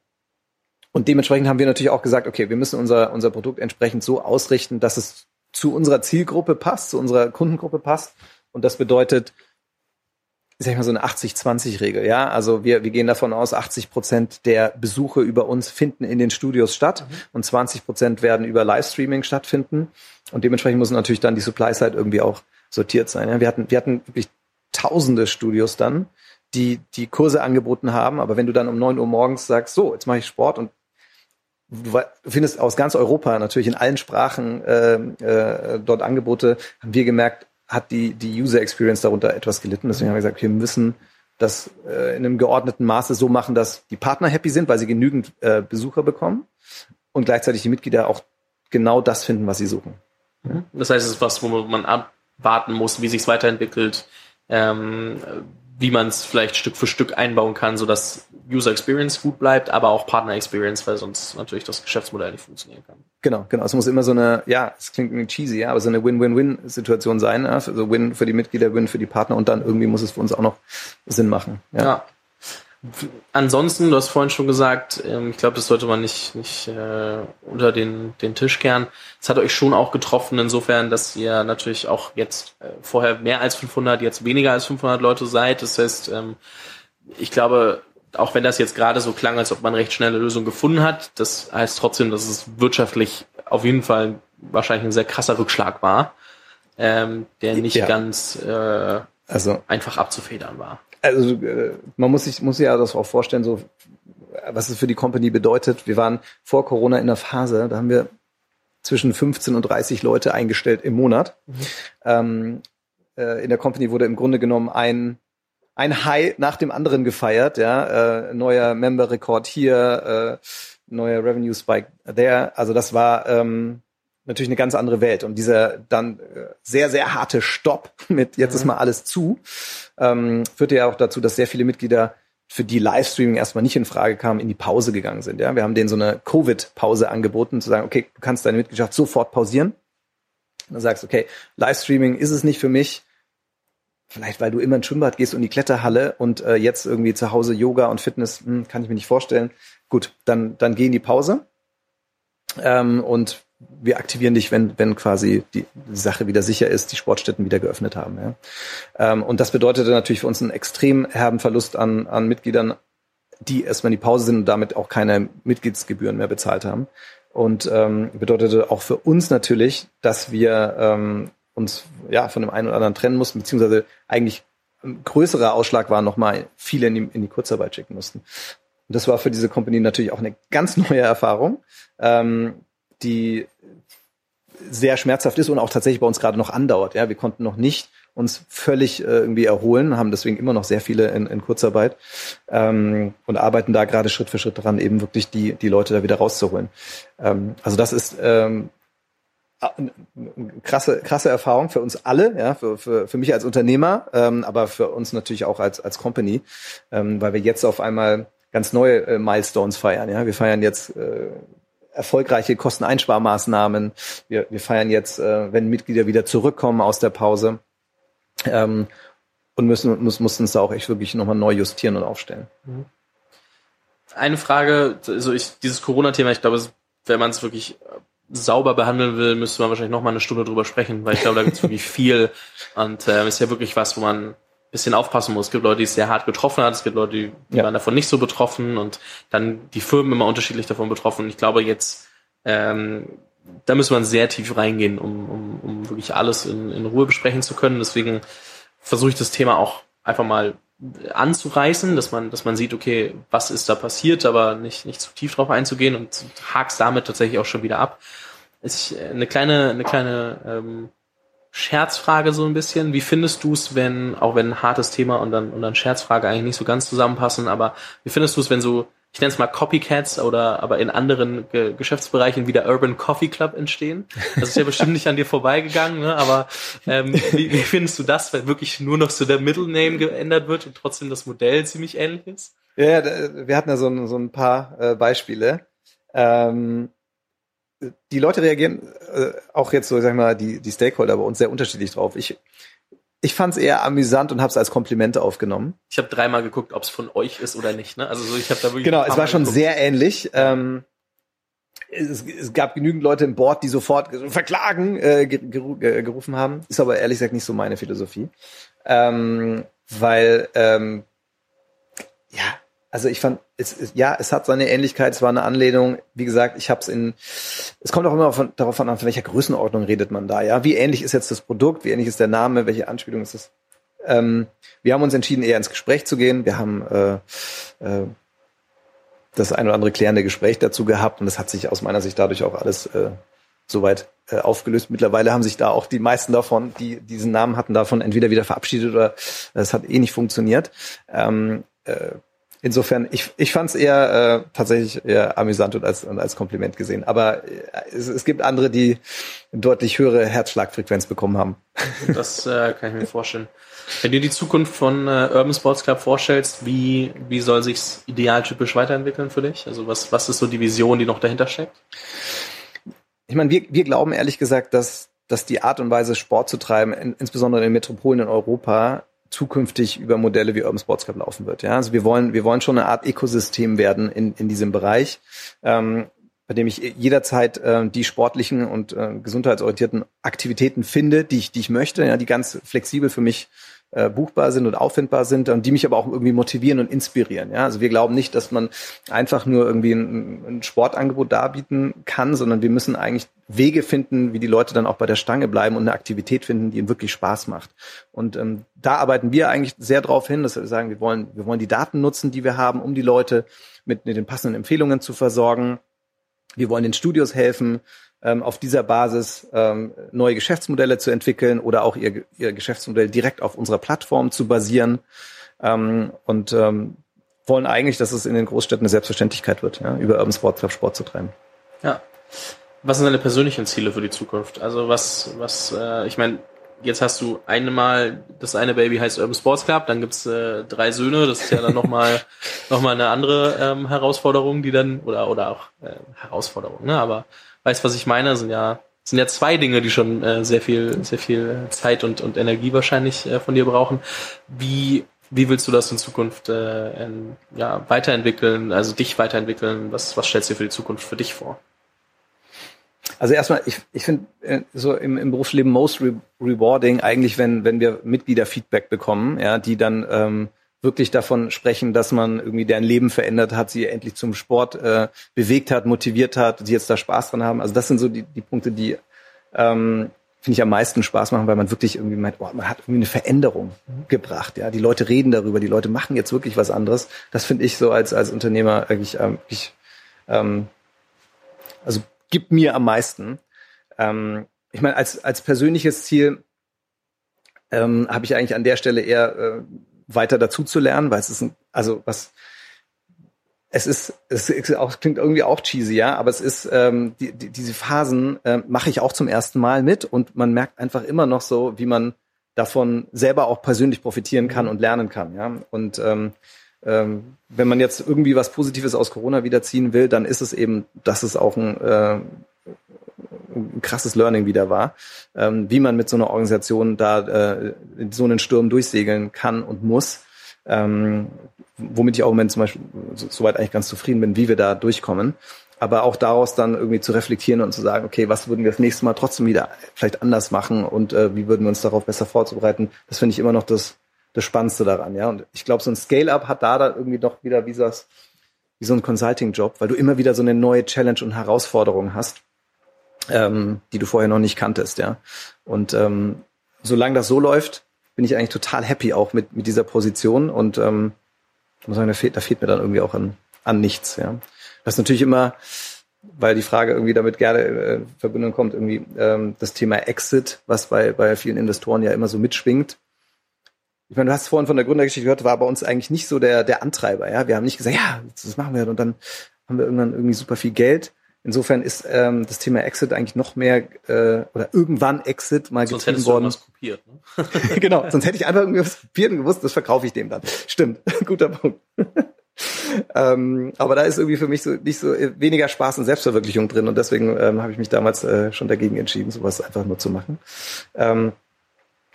und dementsprechend haben wir natürlich auch gesagt, okay, wir müssen unser, unser Produkt entsprechend so ausrichten, dass es zu unserer Zielgruppe passt, zu unserer Kundengruppe passt. Und das bedeutet, ich sag mal so eine 80-20-Regel, ja. Also wir, wir gehen davon aus, 80 Prozent der Besuche über uns finden in den Studios statt mhm. und 20 Prozent werden über Livestreaming stattfinden. Und dementsprechend muss natürlich dann die Supply-Side irgendwie auch sortiert sein. Ja? Wir hatten, wir hatten wirklich tausende Studios dann, die die Kurse angeboten haben. Aber wenn du dann um neun Uhr morgens sagst, so, jetzt mache ich Sport und du findest aus ganz Europa natürlich in allen Sprachen äh, äh, dort Angebote, haben wir gemerkt, hat die, die User Experience darunter etwas gelitten. Deswegen haben wir gesagt, wir müssen das äh, in einem geordneten Maße so machen, dass die Partner happy sind, weil sie genügend äh, Besucher bekommen und gleichzeitig die Mitglieder auch genau das finden, was sie suchen. Das heißt, es ist was, wo man abwarten muss, wie sich es weiterentwickelt, ähm, wie man es vielleicht Stück für Stück einbauen kann, sodass User Experience gut bleibt, aber auch Partner Experience, weil sonst natürlich das Geschäftsmodell nicht funktionieren kann. Genau, genau. Es muss immer so eine, ja, es klingt irgendwie cheesy, ja, aber so eine Win-Win-Win-Situation sein. Also Win für die Mitglieder, Win für die Partner und dann irgendwie muss es für uns auch noch Sinn machen. Ja. ja. Ansonsten, du hast vorhin schon gesagt, ähm, ich glaube, das sollte man nicht, nicht äh, unter den, den Tisch kehren. Es hat euch schon auch getroffen, insofern, dass ihr natürlich auch jetzt äh, vorher mehr als 500, jetzt weniger als 500 Leute seid. Das heißt, ähm, ich glaube, auch wenn das jetzt gerade so klang, als ob man recht schnelle Lösung gefunden hat, das heißt trotzdem, dass es wirtschaftlich auf jeden Fall wahrscheinlich ein sehr krasser Rückschlag war, ähm, der nicht ja. ganz äh, also, einfach abzufedern war also äh, man muss sich muss sich ja das auch vorstellen, so was es für die Company bedeutet. Wir waren vor Corona in der Phase, da haben wir zwischen 15 und 30 Leute eingestellt im Monat. Mhm. Ähm, äh, in der Company wurde im Grunde genommen ein ein High nach dem anderen gefeiert, ja, äh, neuer Member-Rekord hier, äh, neuer Revenue Spike there. Also das war ähm, natürlich eine ganz andere Welt. Und dieser dann äh, sehr, sehr harte Stopp mit jetzt ist mhm. mal alles zu, ähm, führte ja auch dazu, dass sehr viele Mitglieder für die Livestreaming erstmal nicht in Frage kamen, in die Pause gegangen sind. Ja, wir haben denen so eine Covid-Pause angeboten, zu sagen, okay, du kannst deine Mitgliedschaft sofort pausieren. Und dann sagst, okay, Livestreaming ist es nicht für mich. Vielleicht, weil du immer ins Schwimmbad gehst und die Kletterhalle und äh, jetzt irgendwie zu Hause Yoga und Fitness, hm, kann ich mir nicht vorstellen. Gut, dann, dann geh in die Pause. Ähm, und wir aktivieren dich, wenn, wenn quasi die Sache wieder sicher ist, die Sportstätten wieder geöffnet haben. Ja. Ähm, und das bedeutete natürlich für uns einen extrem herben Verlust an, an Mitgliedern, die erstmal in die Pause sind und damit auch keine Mitgliedsgebühren mehr bezahlt haben. Und ähm, bedeutete auch für uns natürlich, dass wir ähm, uns ja von dem einen oder anderen trennen mussten, beziehungsweise eigentlich ein größerer Ausschlag war, nochmal viele in die, in die Kurzarbeit schicken mussten. Und das war für diese Company natürlich auch eine ganz neue Erfahrung. Ähm, die sehr schmerzhaft ist und auch tatsächlich bei uns gerade noch andauert. Ja, wir konnten noch nicht uns völlig äh, irgendwie erholen, haben deswegen immer noch sehr viele in, in Kurzarbeit ähm, und arbeiten da gerade Schritt für Schritt daran, eben wirklich die, die Leute da wieder rauszuholen. Ähm, also das ist ähm, krasse, krasse Erfahrung für uns alle, ja, für, für, für mich als Unternehmer, ähm, aber für uns natürlich auch als, als Company, ähm, weil wir jetzt auf einmal ganz neue äh, Milestones feiern. Ja, wir feiern jetzt äh, erfolgreiche Kosteneinsparmaßnahmen. Wir, wir feiern jetzt, äh, wenn Mitglieder wieder zurückkommen aus der Pause ähm, und müssen muss, mussten uns da auch echt wirklich nochmal neu justieren und aufstellen. Mhm. Eine Frage, also ich, dieses Corona-Thema, ich glaube, wenn man es wirklich sauber behandeln will, müsste man wahrscheinlich nochmal eine Stunde drüber sprechen, weil ich glaube, da gibt es wirklich viel und äh, ist ja wirklich was, wo man bisschen aufpassen muss. Es gibt Leute, die es sehr hart getroffen hat, es gibt Leute, die, die ja. waren davon nicht so betroffen und dann die Firmen immer unterschiedlich davon betroffen. ich glaube jetzt, ähm, da müssen wir sehr tief reingehen, um, um, um wirklich alles in, in Ruhe besprechen zu können. Deswegen versuche ich das Thema auch einfach mal anzureißen, dass man, dass man sieht, okay, was ist da passiert, aber nicht, nicht zu tief drauf einzugehen und hakst damit tatsächlich auch schon wieder ab. ist eine kleine, eine kleine ähm, Scherzfrage so ein bisschen. Wie findest du es, wenn, auch wenn ein hartes Thema und dann, und dann Scherzfrage eigentlich nicht so ganz zusammenpassen, aber wie findest du es, wenn so, ich nenne es mal Copycats oder aber in anderen Ge Geschäftsbereichen wie der Urban Coffee Club entstehen? Das ist ja bestimmt nicht an dir vorbeigegangen, ne? aber ähm, wie, wie findest du das, wenn wirklich nur noch so der Middle Name geändert wird und trotzdem das Modell ziemlich ähnlich ist? Ja, wir hatten ja so so ein paar äh, Beispiele. Ähm, die Leute reagieren äh, auch jetzt so, sag ich mal, die, die Stakeholder bei uns sehr unterschiedlich drauf. Ich, ich fand es eher amüsant und habe es als Komplimente aufgenommen. Ich habe dreimal geguckt, ob es von euch ist oder nicht. Ne? Also so, ich habe da wirklich genau, es war schon geguckt. sehr ähnlich. Ähm, es, es, gab genügend Leute im Board, die sofort verklagen äh, geru gerufen haben. Ist aber ehrlich gesagt nicht so meine Philosophie, ähm, weil ähm, ja also ich fand, es, es, ja, es hat seine Ähnlichkeit, es war eine Anlehnung. Wie gesagt, ich habe es in, es kommt auch immer von, darauf an, von welcher Größenordnung redet man da, ja. Wie ähnlich ist jetzt das Produkt, wie ähnlich ist der Name, welche Anspielung ist es? Ähm, wir haben uns entschieden, eher ins Gespräch zu gehen. Wir haben äh, äh, das ein oder andere klärende Gespräch dazu gehabt und das hat sich aus meiner Sicht dadurch auch alles äh, soweit äh, aufgelöst. Mittlerweile haben sich da auch die meisten davon, die diesen Namen hatten, davon entweder wieder verabschiedet oder es hat eh nicht funktioniert. Ähm, äh, Insofern, ich, ich fand es eher äh, tatsächlich eher amüsant und als, und als Kompliment gesehen. Aber äh, es, es gibt andere, die deutlich höhere Herzschlagfrequenz bekommen haben. Das äh, kann ich mir vorstellen. Wenn du die Zukunft von äh, Urban Sports Club vorstellst, wie, wie soll sich's idealtypisch weiterentwickeln für dich? Also was, was ist so die Vision, die noch dahinter steckt? Ich meine, wir, wir glauben ehrlich gesagt, dass, dass die Art und Weise, Sport zu treiben, in, insbesondere in Metropolen in Europa, zukünftig über Modelle wie Urban Sports Club laufen wird. Ja, also wir wollen, wir wollen schon eine Art Ökosystem werden in, in diesem Bereich, ähm, bei dem ich jederzeit äh, die sportlichen und äh, gesundheitsorientierten Aktivitäten finde, die ich, die ich möchte, ja, die ganz flexibel für mich äh, buchbar sind und auffindbar sind und die mich aber auch irgendwie motivieren und inspirieren. Ja? Also wir glauben nicht, dass man einfach nur irgendwie ein, ein Sportangebot darbieten kann, sondern wir müssen eigentlich Wege finden, wie die Leute dann auch bei der Stange bleiben und eine Aktivität finden, die ihnen wirklich Spaß macht. Und ähm, da arbeiten wir eigentlich sehr darauf hin, dass wir sagen, wir wollen, wir wollen die Daten nutzen, die wir haben, um die Leute mit, mit den passenden Empfehlungen zu versorgen. Wir wollen den Studios helfen, ähm, auf dieser Basis ähm, neue Geschäftsmodelle zu entwickeln oder auch ihr, ihr Geschäftsmodell direkt auf unserer Plattform zu basieren ähm, und ähm, wollen eigentlich, dass es in den Großstädten eine Selbstverständlichkeit wird, ja, über Urban Sport Club Sport zu treiben. Ja. Was sind deine persönlichen Ziele für die Zukunft? Also was, was, äh, ich meine, jetzt hast du einmal, das eine Baby heißt Urban Sports Club, dann gibt's äh, drei Söhne, das ist ja dann nochmal noch mal eine andere ähm, Herausforderung, die dann, oder, oder auch äh, Herausforderung, ne? Aber weißt, was ich meine, sind ja, sind ja zwei Dinge, die schon äh, sehr viel, sehr viel Zeit und, und Energie wahrscheinlich äh, von dir brauchen. Wie, wie willst du das in Zukunft äh, in, ja, weiterentwickeln, also dich weiterentwickeln? Was, was stellst du für die Zukunft für dich vor? Also erstmal, ich, ich finde äh, so im, im Berufsleben most re rewarding eigentlich, wenn, wenn wir Mitgliederfeedback bekommen, ja, die dann ähm, wirklich davon sprechen, dass man irgendwie deren Leben verändert hat, sie endlich zum Sport äh, bewegt hat, motiviert hat, sie jetzt da Spaß dran haben. Also das sind so die, die Punkte, die ähm, finde ich am meisten Spaß machen, weil man wirklich irgendwie meint, oh, man hat irgendwie eine Veränderung mhm. gebracht. Ja, die Leute reden darüber, die Leute machen jetzt wirklich was anderes. Das finde ich so als als Unternehmer wirklich, ähm, ich, ähm, also gibt mir am meisten. Ähm, ich meine, als als persönliches Ziel ähm, habe ich eigentlich an der Stelle eher äh, weiter dazu zu lernen, weil es ist ein, also was es ist, es ist auch, klingt irgendwie auch cheesy, ja, aber es ist, ähm, die, die, diese Phasen äh, mache ich auch zum ersten Mal mit und man merkt einfach immer noch so, wie man davon selber auch persönlich profitieren kann und lernen kann, ja. Und ähm, ähm, wenn man jetzt irgendwie was Positives aus Corona wiederziehen will, dann ist es eben, dass es auch ein, äh, ein krasses Learning wieder war, ähm, wie man mit so einer Organisation da äh, so einen Sturm durchsegeln kann und muss ähm, womit ich auch im Moment zum Beispiel so, soweit eigentlich ganz zufrieden bin, wie wir da durchkommen. Aber auch daraus dann irgendwie zu reflektieren und zu sagen, okay, was würden wir das nächste Mal trotzdem wieder vielleicht anders machen und äh, wie würden wir uns darauf besser vorzubereiten, das finde ich immer noch das, das Spannendste daran, ja. Und ich glaube, so ein Scale-Up hat da dann irgendwie doch wieder wie, das, wie so ein Consulting-Job, weil du immer wieder so eine neue Challenge und Herausforderung hast, ähm, die du vorher noch nicht kanntest, ja. Und ähm, solange das so läuft, bin ich eigentlich total happy auch mit, mit dieser Position und ähm, muss sagen, da fehlt, da fehlt mir dann irgendwie auch an, an nichts. Ja. Was natürlich immer weil die Frage irgendwie damit gerne äh, in Verbindung kommt, irgendwie ähm, das Thema Exit, was bei, bei vielen Investoren ja immer so mitschwingt. Ich meine, du hast vorhin von der Gründergeschichte gehört, war bei uns eigentlich nicht so der, der Antreiber. Ja, Wir haben nicht gesagt, ja, das machen wir und dann haben wir irgendwann irgendwie super viel Geld. Insofern ist ähm, das Thema Exit eigentlich noch mehr äh, oder irgendwann Exit mal Sonst getrieben hättest du worden. irgendwas kopiert. Ne? genau, sonst hätte ich einfach irgendwie was kopiert und gewusst, das verkaufe ich dem dann. Stimmt, guter Punkt. ähm, aber da ist irgendwie für mich so nicht so äh, weniger Spaß und Selbstverwirklichung drin und deswegen ähm, habe ich mich damals äh, schon dagegen entschieden, sowas einfach nur zu machen. Ähm,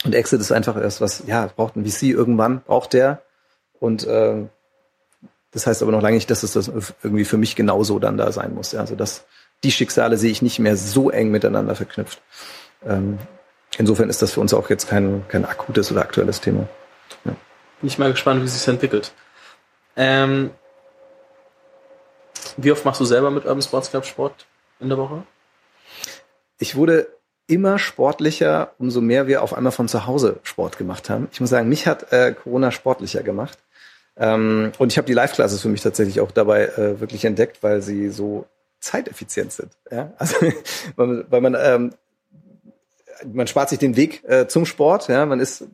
und Exit ist einfach erst was, ja, braucht ein VC irgendwann, braucht der und ähm, das heißt aber noch lange nicht, dass es das irgendwie für mich genauso dann da sein muss. Ja, also das, die Schicksale sehe ich nicht mehr so eng miteinander verknüpft. Ähm, insofern ist das für uns auch jetzt kein, kein akutes oder aktuelles Thema. Bin ich mal gespannt, wie sich entwickelt. Ähm, wie oft machst du selber mit Urban Sports Club Sport in der Woche? Ich wurde immer sportlicher, umso mehr wir auf einmal von zu Hause Sport gemacht haben. Ich muss sagen, mich hat äh, Corona sportlicher gemacht. Ähm, und ich habe die Live-Classes für mich tatsächlich auch dabei äh, wirklich entdeckt, weil sie so zeiteffizient sind. Ja? Also, weil, man ähm, man spart sich den Weg äh, zum Sport. Ja? Man ist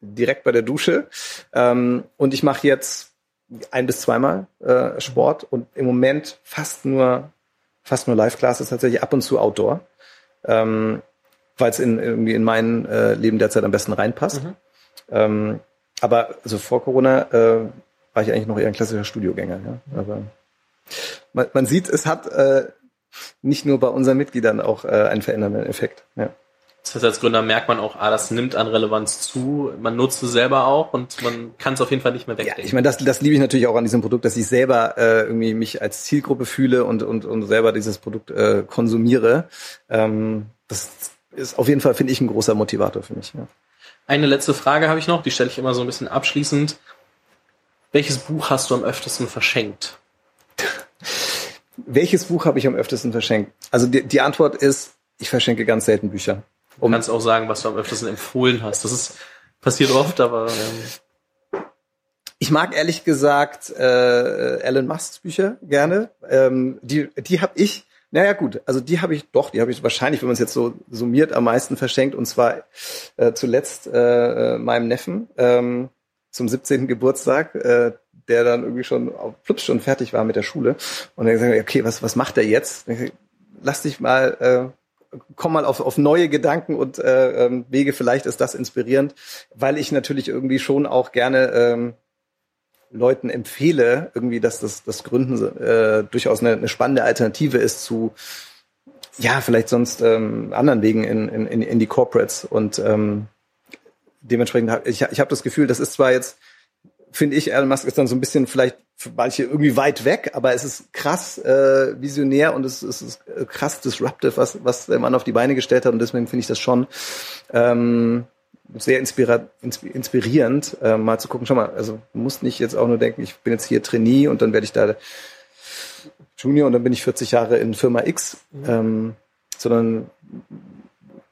direkt bei der Dusche. Ähm, und ich mache jetzt ein bis zweimal äh, Sport und im Moment fast nur fast nur Live-Classes tatsächlich ab und zu Outdoor, ähm, weil es in, irgendwie in mein äh, Leben derzeit am besten reinpasst. Mhm. Ähm, aber also vor Corona äh, war ich eigentlich noch eher ein klassischer Studiogänger. Ja? Aber man, man sieht, es hat äh, nicht nur bei unseren Mitgliedern auch äh, einen verändernden Effekt. Ja. Das heißt, als Gründer merkt man auch, ah, das nimmt an Relevanz zu. Man nutzt es selber auch und man kann es auf jeden Fall nicht mehr Ja, wegdenken. ich meine, das, das liebe ich natürlich auch an diesem Produkt, dass ich selber äh, irgendwie mich als Zielgruppe fühle und, und, und selber dieses Produkt äh, konsumiere. Ähm, das ist auf jeden Fall, finde ich, ein großer Motivator für mich. Ja. Eine letzte Frage habe ich noch, die stelle ich immer so ein bisschen abschließend. Welches Buch hast du am öftesten verschenkt? Welches Buch habe ich am öftesten verschenkt? Also die, die Antwort ist, ich verschenke ganz selten Bücher. Du kannst auch sagen, was du am öftesten empfohlen hast. Das ist passiert oft, aber ähm, Ich mag ehrlich gesagt äh, Alan Musks Bücher gerne. Ähm, die die habe ich, naja gut, also die habe ich doch, die habe ich wahrscheinlich, wenn man es jetzt so summiert, am meisten verschenkt. Und zwar äh, zuletzt äh, äh, meinem Neffen ähm, zum 17. Geburtstag, äh, der dann irgendwie schon auf Flups schon fertig war mit der Schule. Und dann gesagt, okay, was, was macht er jetzt? Gesagt, Lass dich mal, äh, komm mal auf, auf neue Gedanken und äh, ähm, Wege, vielleicht ist das inspirierend, weil ich natürlich irgendwie schon auch gerne ähm, Leuten empfehle, irgendwie, dass das, das Gründen äh, durchaus eine, eine spannende Alternative ist zu ja, vielleicht sonst ähm, anderen Wegen in, in, in die Corporates. Und ähm, dementsprechend habe ich, ich habe das Gefühl, das ist zwar jetzt, finde ich, Elon Musk ist dann so ein bisschen vielleicht für manche irgendwie weit weg, aber es ist krass äh, visionär und es, es ist äh, krass disruptive, was, was der Mann auf die Beine gestellt hat. Und deswegen finde ich das schon ähm, sehr inspira inspirierend, äh, mal zu gucken, schau mal, also du musst nicht jetzt auch nur denken, ich bin jetzt hier Trainee und dann werde ich da Junior und dann bin ich 40 Jahre in Firma X, ähm, sondern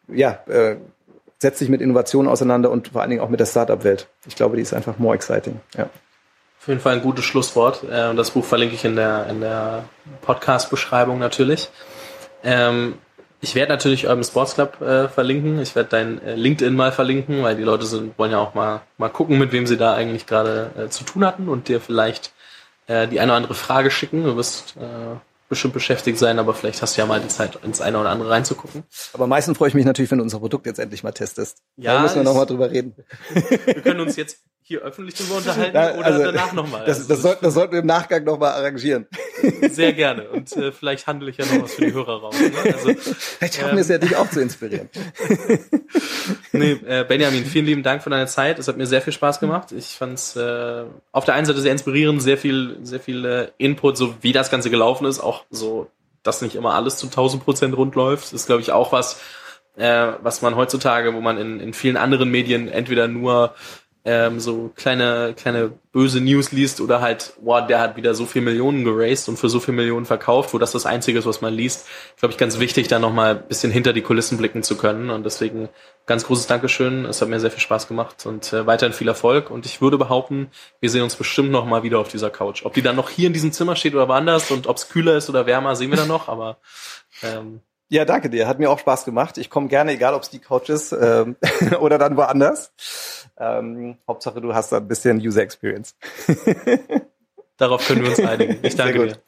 ja, äh, setzt sich mit Innovationen auseinander und vor allen Dingen auch mit der Startup-Welt. Ich glaube, die ist einfach more exciting. Ja. auf jeden Fall ein gutes Schlusswort. Äh, das Buch verlinke ich in der, in der Podcast-Beschreibung natürlich. Ähm, ich werde natürlich Urban Sports Club äh, verlinken. Ich werde dein äh, LinkedIn mal verlinken, weil die Leute sind, wollen ja auch mal, mal gucken, mit wem sie da eigentlich gerade äh, zu tun hatten und dir vielleicht äh, die eine oder andere Frage schicken. Du wirst äh, bestimmt beschäftigt sein, aber vielleicht hast du ja mal die Zeit, ins eine oder andere reinzugucken. Aber am meisten freue ich mich natürlich, wenn du unser Produkt jetzt endlich mal testest. Ja, da müssen wir nochmal drüber reden. Wir können uns jetzt hier öffentlich drüber unterhalten Ja, oder also, danach nochmal. Das, das, sollten, das sollten wir im Nachgang nochmal arrangieren. Sehr gerne. Und äh, vielleicht handle ich ja noch was für die Hörer raus. Ne? Also, Vielleicht schaffen Ähm. wir es ja, dich auch zu inspirieren. nee, äh, Benjamin, vielen lieben Dank für deine Zeit. Es hat mir sehr viel Spaß gemacht. Ich fand es äh, auf der einen Seite sehr inspirierend, sehr viel, sehr viel äh, Input, so wie das Ganze gelaufen ist. Auch so, dass nicht immer alles zu 1000 Prozent rund läuft, ist, glaube ich, auch was, äh, was man heutzutage, wo man in, in vielen anderen Medien entweder nur ähm, so kleine, kleine böse News liest oder halt, wow, der hat wieder so viel Millionen geraced und für so viel Millionen verkauft, wo das das Einzige ist, was man liest, glaube ich, ganz wichtig, da nochmal ein bisschen hinter die Kulissen blicken zu können. Und deswegen ganz großes Dankeschön. Es hat mir sehr viel Spaß gemacht und äh, weiterhin viel Erfolg. Und ich würde behaupten, wir sehen uns bestimmt nochmal wieder auf dieser Couch. Ob die dann noch hier in diesem Zimmer steht oder woanders und ob es kühler ist oder wärmer, sehen wir dann noch. Aber ähm, ja, danke dir. Hat mir auch Spaß gemacht. Ich komme gerne, egal ob es die Couch ist ähm, oder dann woanders. Ähm, Hauptsache, du hast da ein bisschen User Experience. Darauf können wir uns einigen. Ich danke dir.